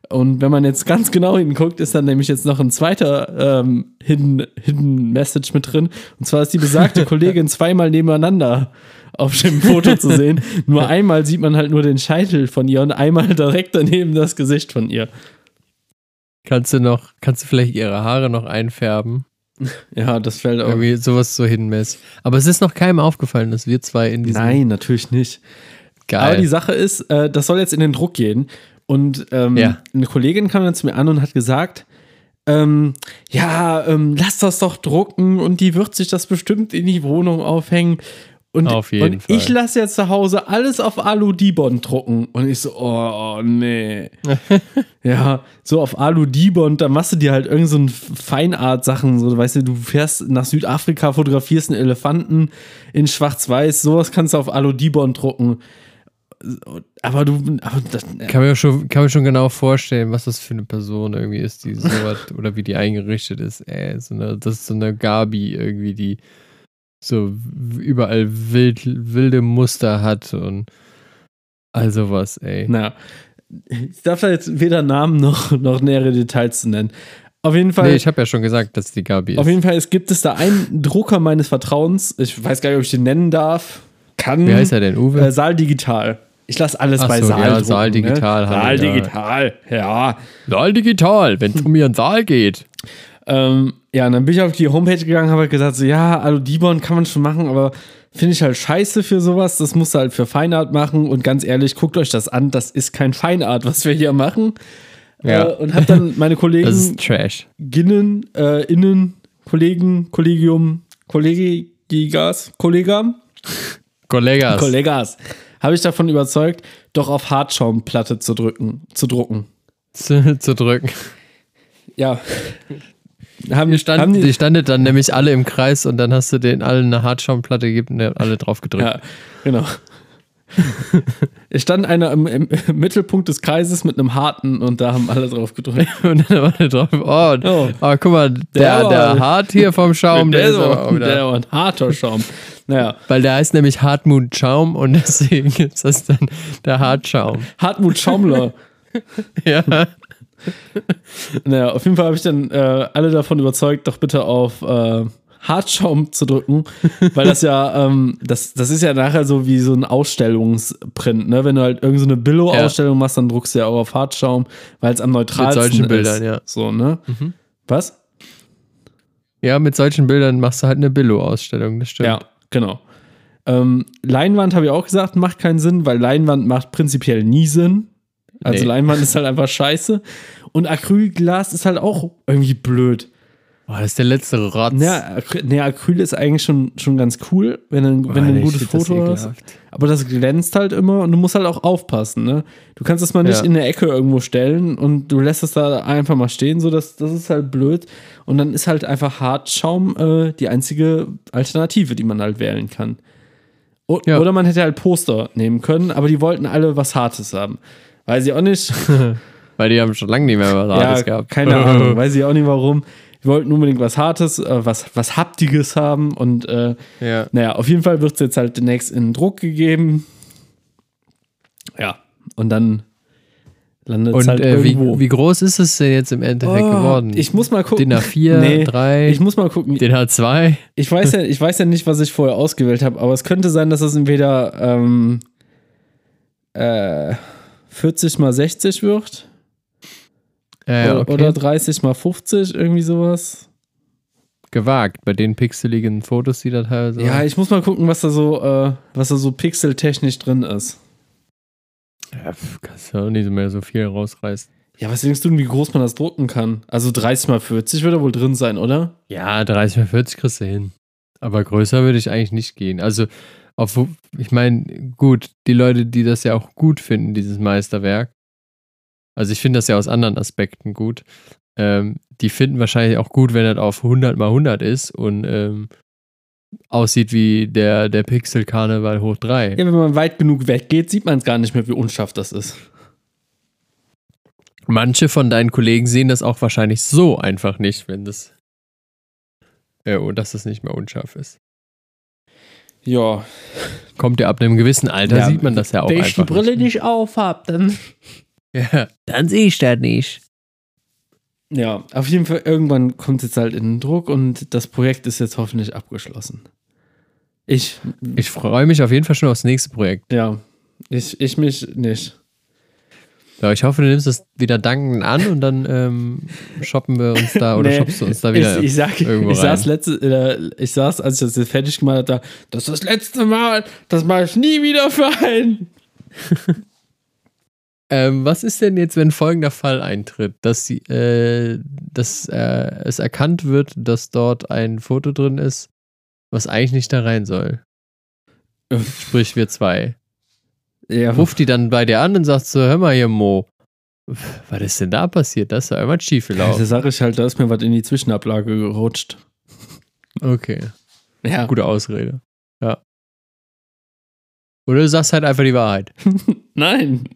Speaker 2: Und wenn man jetzt ganz genau hinguckt, ist dann nämlich jetzt noch ein zweiter ähm, Hidden, Hidden Message mit drin. Und zwar ist die besagte Kollegin zweimal nebeneinander auf dem Foto zu sehen. Nur einmal sieht man halt nur den Scheitel von ihr und einmal direkt daneben das Gesicht von ihr.
Speaker 3: Kannst du noch, kannst du vielleicht ihre Haare noch einfärben?
Speaker 2: Ja, das fällt auch.
Speaker 3: Irgendwie sowas so hinmäßig. Aber es ist noch keinem aufgefallen, dass wir zwei in diesem.
Speaker 2: Nein, natürlich nicht.
Speaker 3: Geil.
Speaker 2: Aber die Sache ist, äh, das soll jetzt in den Druck gehen. Und ähm,
Speaker 3: Ja.
Speaker 2: eine Kollegin kam dann zu mir an und hat gesagt, ähm, ja, ähm, lass das doch drucken und die wird sich das bestimmt in die Wohnung aufhängen. Und,
Speaker 3: Auf jeden
Speaker 2: und
Speaker 3: Fall.
Speaker 2: ich lasse jetzt zu Hause alles auf Alu-Dibond drucken. Und ich so, oh, oh nee. ja, so auf Alu-Dibond, da machst du dir halt irgend so ein Feinart-Sachen. So, weißt du, du fährst nach Südafrika, fotografierst einen Elefanten in Schwarz-Weiß. Sowas kannst du auf Alu-Dibond drucken aber du, aber das,
Speaker 3: Kann mir schon, kann mir schon genau vorstellen, was das für eine Person irgendwie ist, die sowas oder wie die eingerichtet ist. Ey, so eine, das ist so eine Gabi irgendwie, die so überall wild, wilde Muster hat und all sowas, ey.
Speaker 2: naja, ich darf da jetzt weder Namen noch, noch nähere Details zu nennen. Auf jeden Fall,
Speaker 3: Nee, ich habe ja schon gesagt, dass die Gabi ist.
Speaker 2: auf jeden Fall, es gibt es da einen Drucker meines Vertrauens. Ich weiß gar nicht, ob ich den nennen darf. Kann.
Speaker 3: Wie heißt er denn, Uwe?
Speaker 2: Äh, Saal Digital. Ich lasse alles
Speaker 3: Ach
Speaker 2: bei
Speaker 3: so,
Speaker 2: Saal
Speaker 3: ja,
Speaker 2: drucken,
Speaker 3: Saal Digital
Speaker 2: Ne? Saal. Digital, ja.
Speaker 3: Saal digital, wenn es um ihren Saal geht.
Speaker 2: Ähm, ja, und dann bin ich auf die Homepage gegangen, habe halt gesagt, so, ja, also Dibon kann man schon machen, aber finde ich halt scheiße für sowas. Das musst du halt für Feinart machen. Und ganz ehrlich, guckt euch das an. Das ist kein Feinart, was wir hier machen.
Speaker 3: Ja.
Speaker 2: Äh, und habe dann meine Kollegen
Speaker 3: Das ist Trash.
Speaker 2: Ginnen, äh, Innen, Kollegen, Kollegium, Kollegigas, Kollegam,
Speaker 3: Kollegas.
Speaker 2: Kollegas, habe ich davon überzeugt, doch auf Hartschaumplatte zu drücken, zu drucken.
Speaker 3: zu, zu drücken.
Speaker 2: Ja. Haben,
Speaker 3: Die, stand,
Speaker 2: haben
Speaker 3: die standet dann nämlich alle im Kreis und dann hast du denen allen eine Hartschaumplatte gegeben und die alle drauf gedrückt.
Speaker 2: Ja, genau. es stand einer im, im, Mittelpunkt des Kreises mit einem harten und da haben alle drauf gedrückt.
Speaker 3: Und dann war der drauf. Oh,
Speaker 2: Oh.
Speaker 3: oh guck mal, der,
Speaker 2: Der
Speaker 3: der, Hart hier vom Schaum, der,
Speaker 2: der,
Speaker 3: ist auch
Speaker 2: der,
Speaker 3: wieder.
Speaker 2: der war ein harter Schaum. Naja,
Speaker 3: Weil der heißt nämlich Hartmut Schaum und deswegen ist das dann der Hartschaum.
Speaker 2: Hartmut Schaumler.
Speaker 3: Ja.
Speaker 2: naja, auf jeden Fall habe ich dann äh, alle davon überzeugt, doch bitte auf äh, Hartschaum zu drücken, weil das ja, ähm, das, das ist ja nachher so wie so ein Ausstellungsprint, ne? Wenn du halt irgendeine so eine Billo-Ausstellung machst, dann druckst du ja auch auf Hartschaum, weil es am neutralsten
Speaker 3: solchen
Speaker 2: ist.
Speaker 3: Bildern, ja.
Speaker 2: So, ne? Was?
Speaker 3: ja, mit solchen Bildern machst du halt eine Billo-Ausstellung, das stimmt.
Speaker 2: Ja, genau. Ähm, Leinwand habe ich auch gesagt, macht keinen Sinn, weil Leinwand macht prinzipiell nie Sinn. Also
Speaker 3: Nee.
Speaker 2: Leinwand ist halt einfach scheiße. Und Acrylglas ist halt auch irgendwie blöd.
Speaker 3: Boah, das ist der letzte Rotz.
Speaker 2: Ja, Acry nee, Acryl ist eigentlich schon, schon ganz cool, wenn du, wenn du ein gutes
Speaker 3: das
Speaker 2: Foto hast. Aber das glänzt halt immer und du musst halt auch aufpassen. Ne? Du kannst es mal nicht
Speaker 3: Ja.
Speaker 2: in der Ecke irgendwo stellen und du lässt es da einfach mal stehen. So, das, das ist halt blöd. Und dann ist halt einfach Hartschaum äh, die einzige Alternative, die man halt wählen kann. O
Speaker 3: Ja.
Speaker 2: Oder man hätte halt Poster nehmen können, aber die wollten alle was Hartes haben. Weiß ich auch nicht.
Speaker 3: Weil die haben schon lange nicht mehr was Hartes
Speaker 2: ja,
Speaker 3: gehabt.
Speaker 2: keine Ahnung. Weiß ich auch nicht warum. Die wollten unbedingt was Hartes, äh, was, was Haptiges haben und äh,
Speaker 3: Ja.
Speaker 2: naja, auf jeden Fall wird es jetzt halt demnächst in Druck gegeben. Ja, und dann landet es
Speaker 3: Und
Speaker 2: halt
Speaker 3: äh, wie,
Speaker 2: irgendwo.
Speaker 3: wie groß ist es denn jetzt im Endeffekt
Speaker 2: Oh,
Speaker 3: geworden?
Speaker 2: Ich muss mal gucken.
Speaker 3: DIN A4,
Speaker 2: Nee,
Speaker 3: 3,
Speaker 2: Ich muss mal gucken.
Speaker 3: DIN A2.
Speaker 2: Ich weiß ja, ich weiß ja nicht, was ich vorher ausgewählt habe, aber es könnte sein, dass es entweder ähm, äh, 40 mal 60 wird
Speaker 3: Äh,
Speaker 2: oder,
Speaker 3: okay.
Speaker 2: oder 30 mal 50, irgendwie sowas.
Speaker 3: gewagt. Bei den pixeligen Fotos, die da teilweise
Speaker 2: Ja, ich muss mal gucken, was da so, äh, was da so pixeltechnisch drin ist.
Speaker 3: ja pf, kannst du auch nicht mehr so viel rausreißen.
Speaker 2: Ja, was denkst du denn, wie groß man das drucken kann? Also 30 mal 40 wird da wohl drin sein, oder?
Speaker 3: Ja, 30 mal 40 kriegst du hin. Aber größer würde ich eigentlich nicht gehen. Also, auf, ich meine, gut, die Leute, die das ja auch gut finden, dieses Meisterwerk, also ich finde das ja aus anderen Aspekten gut, ähm, die finden wahrscheinlich auch gut, wenn das auf 100 mal 100 ist und ähm, aussieht wie der, der Pixel-Karneval hoch 3.
Speaker 2: Ja, wenn man weit genug weggeht, sieht man es gar nicht mehr, wie unscharf das ist.
Speaker 3: Manche von deinen Kollegen sehen das auch wahrscheinlich so einfach nicht, wenn das. Äh, oh, dass das nicht mehr unscharf ist.
Speaker 2: Ja.
Speaker 3: Kommt ja ab einem gewissen Alter,
Speaker 2: Ja,
Speaker 3: sieht man das ja auch
Speaker 2: Wenn ich die Brille
Speaker 3: nicht.
Speaker 2: nicht auf hab, dann.
Speaker 3: Ja, dann sehe ich das nicht.
Speaker 2: Ja, auf jeden Fall, irgendwann kommt es jetzt halt in den Druck und das Projekt ist jetzt hoffentlich abgeschlossen. Ich,
Speaker 3: Ich freue mich auf jeden Fall schon aufs nächste Projekt.
Speaker 2: ja, ich, ich mich nicht.
Speaker 3: Ja, ich hoffe, du nimmst es wieder dankend an und dann ähm, shoppen wir uns da oder
Speaker 2: Nee,
Speaker 3: shoppst du uns da wieder.
Speaker 2: ich, ich, sag,
Speaker 3: irgendwo
Speaker 2: ich saß
Speaker 3: rein.
Speaker 2: letzte, äh, ich saß, als ich das jetzt fertig gemacht habe, da, das ist das letzte Mal, das mache ich nie wieder für einen.
Speaker 3: Ähm, was ist denn jetzt, wenn folgender Fall eintritt, dass, sie, äh, dass äh, es erkannt wird, dass dort ein Foto drin ist, was eigentlich nicht da rein soll? Sprich, wir zwei.
Speaker 2: Ja,
Speaker 3: Ruft die dann bei dir an und sagt so, hör mal hier, Mo, was ist denn da passiert? Da ist ja irgendwas schief gelaufen.
Speaker 2: sage ich halt, da ist mir was in die Zwischenablage gerutscht.
Speaker 3: Okay,
Speaker 2: Ja,
Speaker 3: gute Ausrede. Oder du sagst halt einfach die Wahrheit.
Speaker 2: Nein.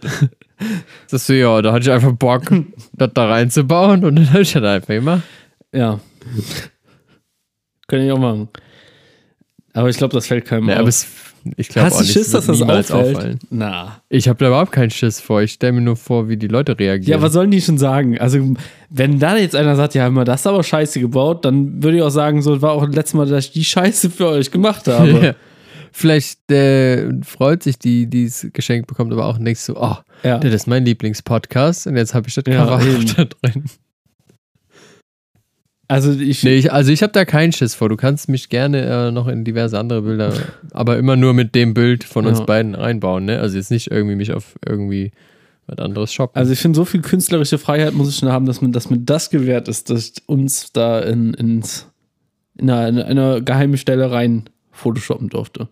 Speaker 3: Sagst du, ja, da hatte ich einfach Bock, das da reinzubauen und dann habe ich das einfach gemacht.
Speaker 2: Ja. Kann ich auch machen. Aber ich glaube, das fällt keinem
Speaker 3: Nee,
Speaker 2: auf.
Speaker 3: aber es, ich glaube
Speaker 2: Hast du Schiss, dass das auffällt?
Speaker 3: auffallen.
Speaker 2: Na.
Speaker 3: Ich habe da überhaupt keinen Schiss vor. Ich stelle mir nur vor, wie die Leute reagieren.
Speaker 2: Ja, was sollen die schon sagen? Also, wenn da jetzt einer sagt, ja, immer das ist aber scheiße gebaut, dann würde ich auch sagen, so das war auch das letzte Mal, dass ich die Scheiße für euch gemacht habe.
Speaker 3: Ja. Vielleicht äh, freut sich die, die es geschenkt bekommt, aber auch nicht so, oh,
Speaker 2: ja.
Speaker 3: das ist mein Lieblingspodcast und jetzt habe ich das
Speaker 2: Ja, eben.
Speaker 3: da drin.
Speaker 2: Also, ich.
Speaker 3: Nee, ich, also ich habe da keinen Schiss vor. Du kannst mich gerne äh, noch in diverse andere Bilder, aber immer nur mit dem Bild von uns
Speaker 2: Ja.
Speaker 3: beiden einbauen, ne? Also jetzt nicht irgendwie mich auf irgendwie was anderes shoppen.
Speaker 2: Also ich finde, so viel künstlerische Freiheit muss ich schon haben, dass mir, dass mir das gewährt ist, dass ich uns da in, ins, in, einer, in einer geheimen Stelle rein photoshoppen durfte.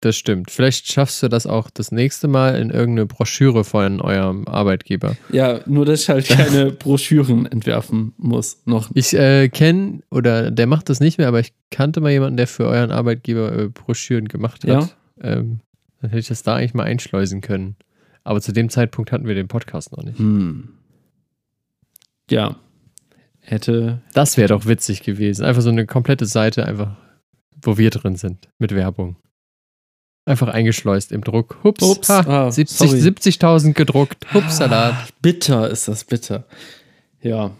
Speaker 3: Das stimmt. Vielleicht schaffst du das auch das nächste Mal in irgendeine Broschüre von eurem Arbeitgeber.
Speaker 2: Ja, nur dass ich halt keine Broschüren entwerfen muss. Noch.
Speaker 3: Ich äh, kenne, oder der macht das nicht mehr, aber ich kannte mal jemanden, der für euren Arbeitgeber äh, Broschüren gemacht hat. Ähm, dann hätte ich das da eigentlich mal einschleusen können. Aber zu dem Zeitpunkt hatten wir den Podcast noch nicht.
Speaker 2: Hm. Ja. Hätte.
Speaker 3: Das wäre doch witzig gewesen. Einfach so eine komplette Seite, einfach, wo wir drin sind, mit Werbung. Einfach eingeschleust im Druck. Hups,
Speaker 2: Ups,
Speaker 3: ha,
Speaker 2: ah,
Speaker 3: 70
Speaker 2: sorry.
Speaker 3: 70.000 gedruckt. Hupsalat.
Speaker 2: Ah, bitter ist das bitter. Ja.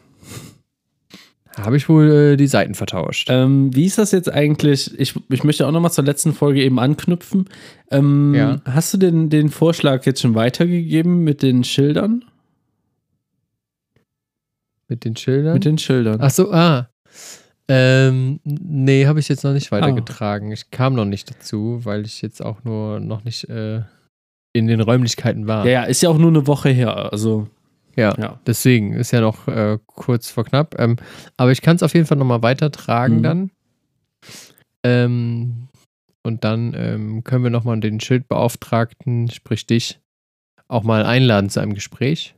Speaker 3: Habe ich wohl äh, die Seiten vertauscht.
Speaker 2: Ähm, wie ist das jetzt eigentlich? Ich, ich möchte auch nochmal zur letzten Folge eben anknüpfen. Ähm,
Speaker 3: Ja.
Speaker 2: Hast du den, den Vorschlag jetzt schon weitergegeben mit den Schildern?
Speaker 3: mit den Schildern?
Speaker 2: Mit den Schildern.
Speaker 3: Ach so, ah. Ähm, nee, habe ich jetzt noch nicht weitergetragen. Ich kam noch nicht dazu, weil ich jetzt auch nur noch nicht äh, in den Räumlichkeiten war.
Speaker 2: Ja, ja, ist ja auch nur eine Woche her. Also,
Speaker 3: Ja,
Speaker 2: ja.
Speaker 3: deswegen ist ja noch äh, kurz vor knapp. Ähm, aber ich kann es auf jeden Fall nochmal weitertragen
Speaker 2: Mhm.
Speaker 3: dann. Ähm, und dann ähm, können wir nochmal den Schildbeauftragten, sprich dich, auch mal einladen zu einem Gespräch.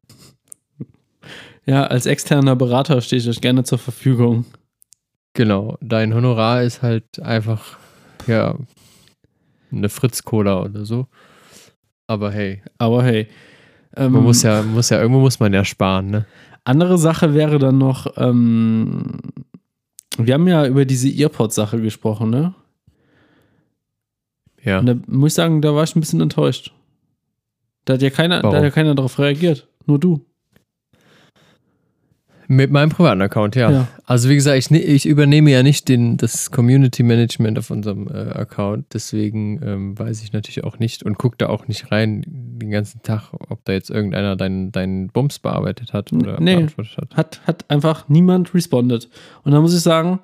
Speaker 2: Ja, als externer Berater stehe ich euch gerne zur Verfügung.
Speaker 3: Genau, dein Honorar ist halt einfach, ja, eine Fritz-Cola oder so. Aber hey,
Speaker 2: Aber hey. Ähm,
Speaker 3: man muss ja, muss ja, irgendwo muss man ja sparen, ne?
Speaker 2: Andere Sache wäre dann noch, ähm, wir haben ja über diese Earpod-Sache gesprochen, ne?
Speaker 3: Ja.
Speaker 2: Und da muss ich sagen, da war ich ein bisschen enttäuscht. Da hat ja keiner, da hat ja keiner darauf reagiert. Nur du.
Speaker 3: Mit meinem privaten Account, ja.
Speaker 2: Ja.
Speaker 3: Also wie gesagt, ich, ne- ich übernehme ja nicht den, das Community Management auf unserem äh, Account, deswegen ähm, weiß ich natürlich auch nicht und gucke da auch nicht rein den ganzen Tag, ob da jetzt irgendeiner deinen deinen Bums bearbeitet hat oder
Speaker 2: Nee.
Speaker 3: beantwortet hat.
Speaker 2: Hat, hat einfach niemand respondet. Und da muss ich sagen,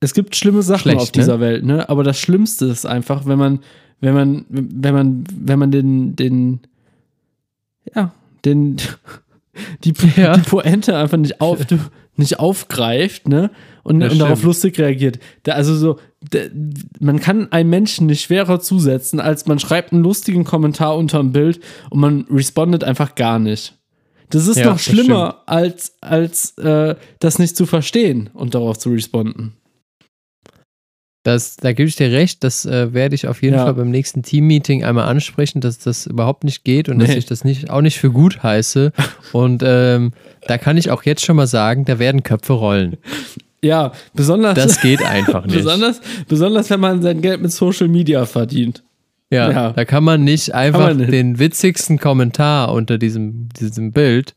Speaker 2: es gibt schlimme Sachen
Speaker 3: Schlecht,
Speaker 2: auf dieser Welt, ne? Aber das Schlimmste ist einfach, wenn man, wenn man, wenn man, wenn man den, den, ja, den, die,
Speaker 3: Ja.
Speaker 2: die Pointe einfach nicht, auf, nicht aufgreift, ne? Und, und darauf lustig reagiert. Da, also so, da, man kann einem Menschen nicht schwerer zusetzen, als man schreibt einen lustigen Kommentar unter ein Bild und man respondet einfach gar nicht. Das ist
Speaker 3: Ja,
Speaker 2: noch schlimmer, als, als äh, das nicht zu verstehen und darauf zu responden.
Speaker 3: Das, da gebe ich dir recht, das äh, werde ich auf jeden
Speaker 2: Ja.
Speaker 3: Fall beim nächsten Team-Meeting einmal ansprechen, dass das überhaupt nicht geht und dass
Speaker 2: Nee.
Speaker 3: ich das nicht, auch nicht für gut heiße. Und ähm, da kann ich auch jetzt schon mal sagen, da werden Köpfe rollen.
Speaker 2: Ja, besonders,
Speaker 3: Das geht einfach nicht.
Speaker 2: besonders, besonders wenn man sein Geld mit Social Media verdient.
Speaker 3: Ja,
Speaker 2: Ja.
Speaker 3: da kann man nicht einfach
Speaker 2: man nicht.
Speaker 3: den witzigsten Kommentar unter diesem, diesem Bild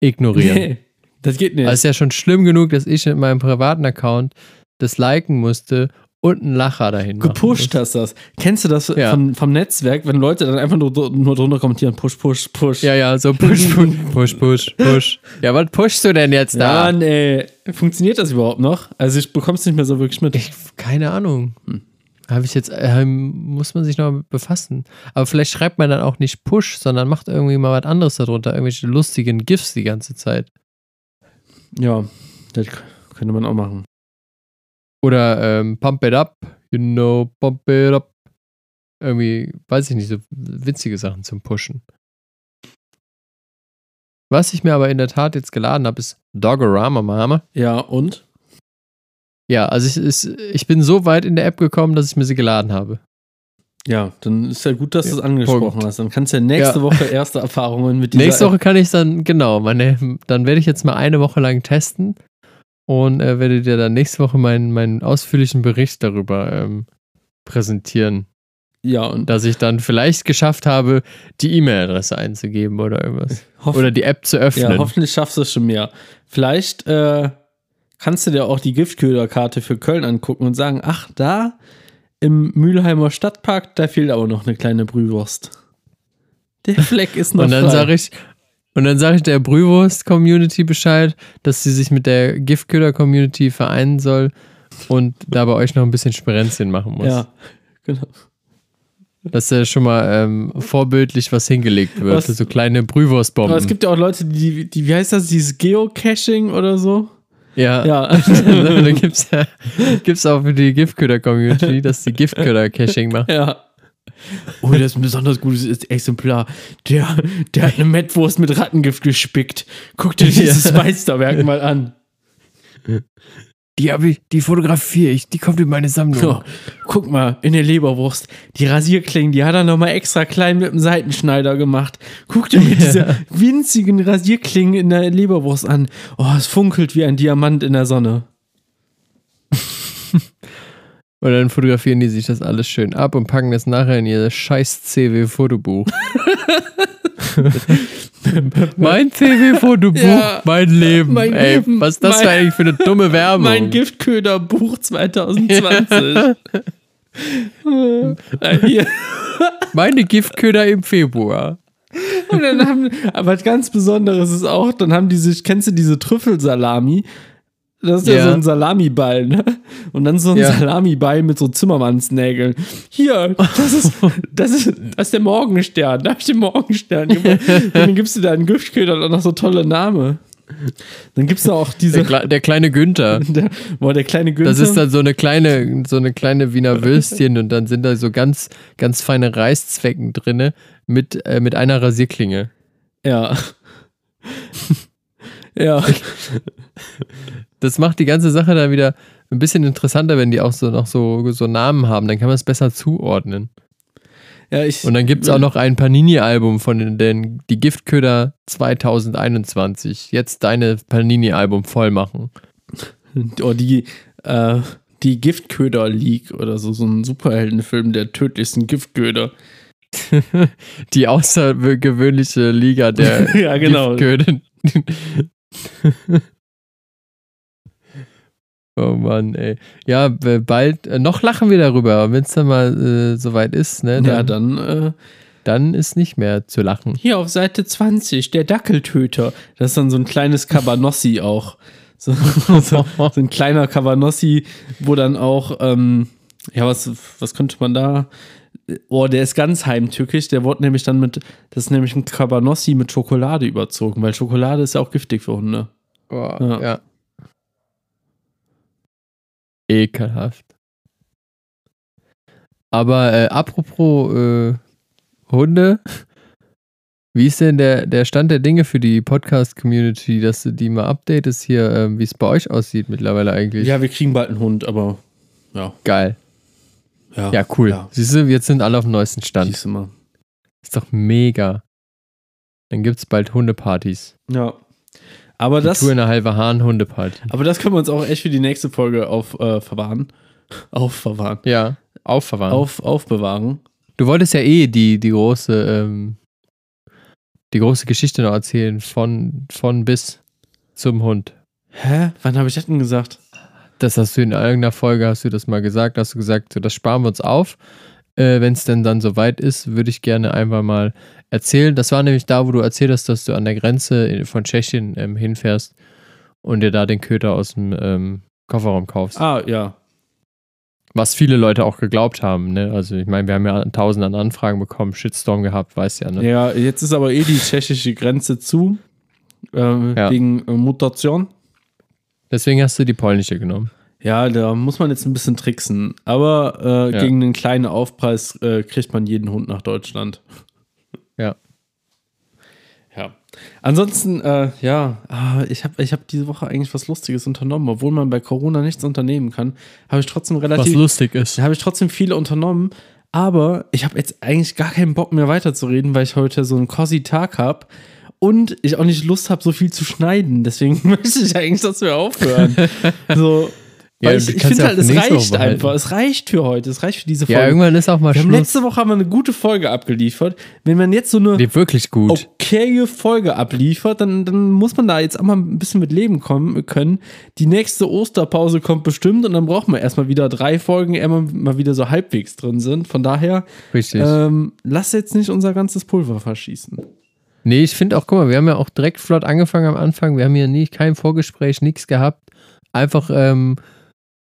Speaker 3: ignorieren.
Speaker 2: Nee, das geht nicht.
Speaker 3: Also ist ja schon schlimm genug, dass ich mit meinem privaten Account das liken musste und einen Lacher dahin
Speaker 2: Gepusht hast das. Kennst du das
Speaker 3: Ja.
Speaker 2: von, vom Netzwerk, wenn Leute dann einfach nur, nur drunter kommentieren, push, push, push.
Speaker 3: Ja, ja, so push, push, push, push, push. Ja, was pushst du denn jetzt da?
Speaker 2: Mann, ey. Funktioniert das überhaupt noch? Also ich bekomm's nicht mehr so wirklich mit.
Speaker 3: Ich, keine Ahnung.
Speaker 2: Hm.
Speaker 3: Habe ich jetzt, ähm, muss man sich noch befassen. Aber vielleicht schreibt man dann auch nicht Push, sondern macht irgendwie mal was anderes darunter. Irgendwelche lustigen GIFs die ganze Zeit.
Speaker 2: Ja, das könnte man auch machen.
Speaker 3: Oder ähm, Pump it up, you know, pump it up. Irgendwie, weiß ich nicht, so witzige Sachen zum Pushen. Was ich mir aber in der Tat jetzt geladen habe, ist Dogorama Mama.
Speaker 2: Ja, und?
Speaker 3: Ja, also ich, ist, ich bin so weit in der App gekommen, dass ich mir sie geladen habe.
Speaker 2: Ja, dann ist ja gut, dass
Speaker 3: Ja,
Speaker 2: du es angesprochen
Speaker 3: Punkt.
Speaker 2: hast. Dann kannst du ja nächste
Speaker 3: Ja.
Speaker 2: Woche erste Erfahrungen mit dieser
Speaker 3: Nächste Woche kann ich dann, genau, meine, dann werde ich jetzt mal eine Woche lang testen und äh, werde dir dann nächste Woche meinen, meinen ausführlichen Bericht darüber ähm, präsentieren.
Speaker 2: Ja, und
Speaker 3: Dass ich dann vielleicht geschafft habe, die E-Mail-Adresse einzugeben oder irgendwas. Oder die App zu öffnen.
Speaker 2: ja, hoffentlich schaffst du es schon mehr. Vielleicht äh, kannst du dir auch die Giftköderkarte für Köln angucken und sagen, ach, da im Mülheimer Stadtpark, da fehlt aber noch eine kleine Brühwurst. Der Fleck ist noch
Speaker 3: Und dann sage ich, und dann sage ich der Brühwurst-Community Bescheid, dass sie sich mit der Giftköder-Community vereinen soll und da bei euch noch ein bisschen Sperenzien machen muss.
Speaker 2: Ja, genau.
Speaker 3: Dass da schon mal ähm, vorbildlich was hingelegt wird.
Speaker 2: Was-
Speaker 3: so kleine Brühwurstbomben.
Speaker 2: Aber es gibt ja auch Leute, die, die wie heißt das, dieses Geocaching oder so?
Speaker 3: ja.
Speaker 2: Ja.
Speaker 3: da gibt es ja, gibt's auch für die Giftköder-Community, dass die Giftköder-Caching machen.
Speaker 2: Ja. Oh, das ist ein besonders gutes Exemplar. Der, der hat eine Mettwurst mit Rattengift gespickt. Guck dir dieses Meisterwerk mal an.
Speaker 3: Die habe ich, die fotografiere ich, die kommt in meine Sammlung.
Speaker 2: So, guck mal, in der Leberwurst. Die Rasierklingen, die hat er nochmal extra klein mit dem Seitenschneider gemacht. Guck dir mal diese winzigen Rasierklingen in der Leberwurst an. Oh, es funkelt wie ein Diamant in der Sonne.
Speaker 3: Und dann fotografieren die sich das alles schön ab und packen das nachher in ihr scheiß CW-Fotobuch. mein CW-Fotobuch,
Speaker 2: Ja,
Speaker 3: mein Leben.
Speaker 2: mein
Speaker 3: Ey,
Speaker 2: Leben,
Speaker 3: was ist das
Speaker 2: mein-
Speaker 3: für eigentlich für eine dumme Werbung?
Speaker 2: Mein Giftköderbuch 2020. Äh, Hier.
Speaker 3: Meine Giftköder im Februar.
Speaker 2: Und dann haben, aber was ganz Besonderes ist auch, dann haben die sich, kennst du diese Trüffelsalami? Das ist ja,
Speaker 3: Ja.
Speaker 2: so ein Salamiball, ne? Und dann so ein
Speaker 3: Ja.
Speaker 2: Salamiball mit so Zimmermannsnägeln. Hier, das ist, das ist, das ist der Morgenstern. Da hab ich den Morgenstern gemacht. Und dann gibst du da einen Giftköder und auch noch so tolle Name. Dann gibt's da auch diese,
Speaker 3: Der, der kleine Günther.
Speaker 2: der, boah, der kleine Günther.
Speaker 3: Das ist dann so eine kleine, so eine kleine Wiener Würstchen und dann sind da so ganz, ganz feine Reißzwecken drinne mit, äh, mit einer Rasierklinge.
Speaker 2: ja. ja.
Speaker 3: Das macht die ganze Sache dann wieder ein bisschen interessanter, wenn die auch so noch so, so Namen haben. Dann kann man es besser zuordnen.
Speaker 2: ja ich,
Speaker 3: Und dann gibt es auch noch ein Panini-Album von den, den die Giftköder 2021. Jetzt deine Panini-Album voll machen.
Speaker 2: Oh, die, äh, die Giftköder League oder so, so ein Superheldenfilm der tödlichsten Giftköder.
Speaker 3: Die außergewöhnliche Liga der
Speaker 2: ja, genau.
Speaker 3: Giftköder. Oh Mann, ey. Ja, bald, äh, noch lachen wir darüber, wenn es dann mal äh, soweit ist, ne? Dann,
Speaker 2: Ja, dann äh,
Speaker 3: dann ist nicht mehr zu lachen.
Speaker 2: hier auf Seite 20, der Dackeltöter. Das ist dann so ein kleines Cabanossi auch. So, so, so ein kleiner Cabanossi, wo dann auch, ähm, ja, was, was könnte man da? Oh, der ist ganz heimtückisch. Der wurde nämlich dann mit, das ist nämlich ein Cabanossi mit Schokolade überzogen, weil Schokolade ist ja auch giftig für Hunde.
Speaker 3: Boah,
Speaker 2: Ja.
Speaker 3: ja. Ekelhaft. Aber äh, apropos äh, Hunde, wie ist denn der, der Stand der Dinge für die Podcast-Community, dass du die mal updatest hier, ähm, wie es bei euch aussieht mittlerweile eigentlich?
Speaker 2: Ja, wir kriegen bald einen Hund, aber ja.
Speaker 3: Geil.
Speaker 2: Ja,
Speaker 3: Ja, cool.
Speaker 2: Ja,
Speaker 3: Siehst du, jetzt sind alle auf dem neuesten Stand.
Speaker 2: siehst du mal.
Speaker 3: Ist doch mega. Dann gibt es bald Hundepartys.
Speaker 2: Ja. Aber das,
Speaker 3: Tour in der halbe Hahn Hundeparty.
Speaker 2: aber das können wir uns auch echt für die nächste Folge auf, äh, verwahren. Aufverwahren.
Speaker 3: Ja, aufverwahren.
Speaker 2: Auf, aufbewahren.
Speaker 3: Du wolltest ja eh die, die große, ähm, die große Geschichte noch erzählen, von, von bis zum Hund.
Speaker 2: Hä? Wann habe ich das denn gesagt?
Speaker 3: Das hast du in irgendeiner Folge, hast du das mal gesagt, hast du gesagt, so, das sparen wir uns auf. Äh, Wenn es denn dann soweit ist, würde ich gerne einfach mal erzählen. Das war nämlich da, wo du erzählt hast, dass du an der Grenze von Tschechien ähm, hinfährst und dir da den Köter aus dem ähm, Kofferraum kaufst.
Speaker 2: Ah, ja.
Speaker 3: Was viele Leute auch geglaubt haben. Ne? Also ich meine, wir haben ja tausend an Anfragen bekommen, Shitstorm gehabt, weißt ja. Ne?
Speaker 2: Ja, jetzt ist aber eh die tschechische Grenze zu. Ähm,
Speaker 3: Ja.
Speaker 2: Wegen äh, Mutation.
Speaker 3: Deswegen hast du die polnische genommen.
Speaker 2: Ja, da muss man jetzt ein bisschen tricksen. Aber äh,
Speaker 3: Ja.
Speaker 2: gegen einen kleinen Aufpreis äh, kriegt man jeden Hund nach Deutschland.
Speaker 3: Ja.
Speaker 2: Ja. Ansonsten, äh, ja, ah, ich habe ich hab diese Woche eigentlich was Lustiges unternommen. Obwohl man bei Corona nichts unternehmen kann, habe ich trotzdem relativ
Speaker 3: lustig ist.
Speaker 2: Da habe ich trotzdem viele unternommen. Aber ich habe jetzt eigentlich gar keinen Bock mehr weiterzureden, weil ich heute so einen cozy Tag habe und ich auch nicht Lust habe, so viel zu schneiden. Deswegen möchte ich eigentlich, dass wir aufhören. so,
Speaker 3: Ja,
Speaker 2: ich, ich finde
Speaker 3: ja
Speaker 2: halt, es reicht einfach. Es reicht für heute. Es reicht für diese Folge.
Speaker 3: Ja, irgendwann ist auch mal
Speaker 2: wir haben
Speaker 3: Schluss.
Speaker 2: letzte Woche haben wir eine gute Folge abgeliefert. Wenn man jetzt so eine
Speaker 3: Nee, wirklich gut.
Speaker 2: okaye Folge abliefert, dann, dann muss man da jetzt auch mal ein bisschen mit leben kommen können. Die nächste Osterpause kommt bestimmt und dann brauchen wir erstmal wieder drei Folgen, ehe wir mal wieder so halbwegs drin sind. Von daher,
Speaker 3: Richtig.
Speaker 2: ähm, lass jetzt nicht unser ganzes Pulver verschießen.
Speaker 3: Nee, ich finde auch, guck mal, wir haben ja auch direkt flott angefangen am Anfang. Wir haben hier nie, kein Vorgespräch, nichts gehabt. Einfach ähm,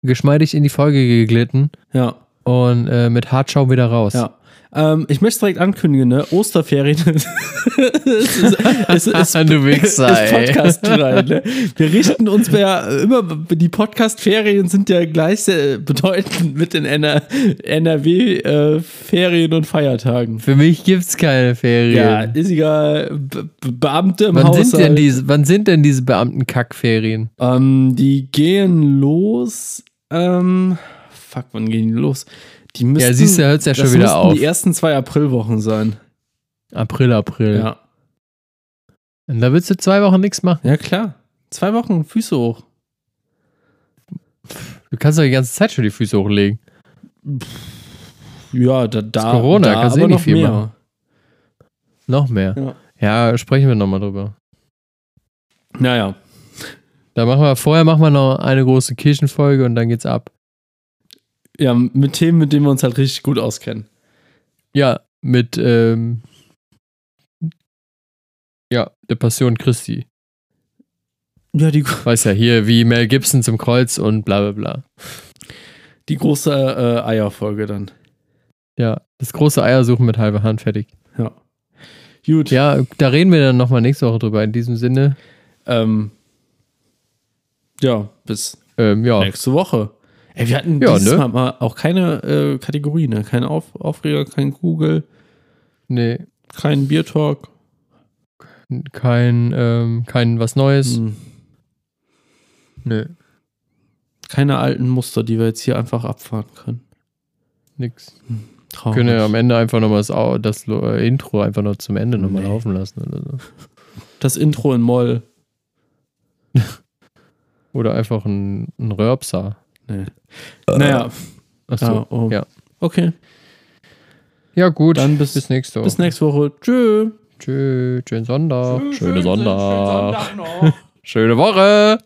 Speaker 3: geschmeidig in die Folge geglitten
Speaker 2: Ja,
Speaker 3: und äh, mit Hartschau wieder raus.
Speaker 2: ja. Ähm, ich möchte direkt ankündigen, ne? Osterferien. es ist, es ist,
Speaker 3: Du Wichser,
Speaker 2: ist. Podcast rein, ne? Wir richten uns ja immer, die Podcast-Ferien sind ja gleich äh, bedeutend mit den NRW-Ferien und Feiertagen.
Speaker 3: Für mich gibt's keine Ferien.
Speaker 2: Ja, ist egal. Be- Beamte im
Speaker 3: wann,
Speaker 2: Haushalt.
Speaker 3: sind denn diese, wann sind denn diese Beamten-Kackferien?
Speaker 2: Ähm, die gehen los. Ähm, fuck, wann gehen die los? Die müssen,
Speaker 3: Ja, siehst du, hört's ja schon wieder auf.
Speaker 2: die ersten zwei Aprilwochen sein.
Speaker 3: April, April.
Speaker 2: Ja.
Speaker 3: Und da willst du zwei Wochen nichts machen.
Speaker 2: Ja, klar. Zwei Wochen, Füße hoch.
Speaker 3: Du kannst doch die ganze Zeit schon die Füße hochlegen.
Speaker 2: Ja, da, da
Speaker 3: Corona,
Speaker 2: da
Speaker 3: kannst du eh nicht
Speaker 2: noch
Speaker 3: viel
Speaker 2: mehr.
Speaker 3: machen. Noch mehr.
Speaker 2: Ja.
Speaker 3: Ja, sprechen wir nochmal drüber.
Speaker 2: Naja.
Speaker 3: Da machen wir, vorher machen wir noch eine große Kirchenfolge und dann geht's ab.
Speaker 2: Ja, mit Themen, mit denen wir uns halt richtig gut auskennen.
Speaker 3: Ja, mit, ähm, ja, der Passion Christi.
Speaker 2: Ja, die,
Speaker 3: Weiß ja, hier wie Mel Gibson zum Kreuz und bla bla bla.
Speaker 2: die große äh, Eierfolge dann.
Speaker 3: Ja, das große Eiersuchen mit halber Hand fertig.
Speaker 2: Ja. Gut.
Speaker 3: Ja, da reden wir dann nochmal nächste Woche drüber. In diesem Sinne,
Speaker 2: Ähm, ja, bis
Speaker 3: ähm, ja,
Speaker 2: nächste Woche. Ey, wir hatten
Speaker 3: Ja,
Speaker 2: dieses
Speaker 3: ne?
Speaker 2: Mal auch keine äh, Kategorie, ne? Kein Auf Aufreger, kein Google,
Speaker 3: nee,
Speaker 2: kein Biertalk.
Speaker 3: kein, ähm, kein was Neues.
Speaker 2: Hm.
Speaker 3: Nö,
Speaker 2: Keine alten Muster, die wir jetzt hier einfach abfahren können.
Speaker 3: nix.
Speaker 2: Traurig.
Speaker 3: Können ja am Ende einfach nochmal das, das äh, Intro einfach noch zum Ende nochmal
Speaker 2: Nee.
Speaker 3: laufen lassen oder so.
Speaker 2: Das Intro in Moll.
Speaker 3: Oder einfach ein, ein Röpser.
Speaker 2: Nee. Naja,
Speaker 3: Achso.
Speaker 2: ja, oh.
Speaker 3: ja.
Speaker 2: okay.
Speaker 3: Ja, gut.
Speaker 2: Dann bis-
Speaker 3: bis nächste Woche.
Speaker 2: Bis nächste Woche. Tschö.
Speaker 3: Tschö, schönen Sonntag.
Speaker 2: Schönen
Speaker 3: Schöne Sonntag.
Speaker 2: Sonntag noch.
Speaker 3: Schöne Woche.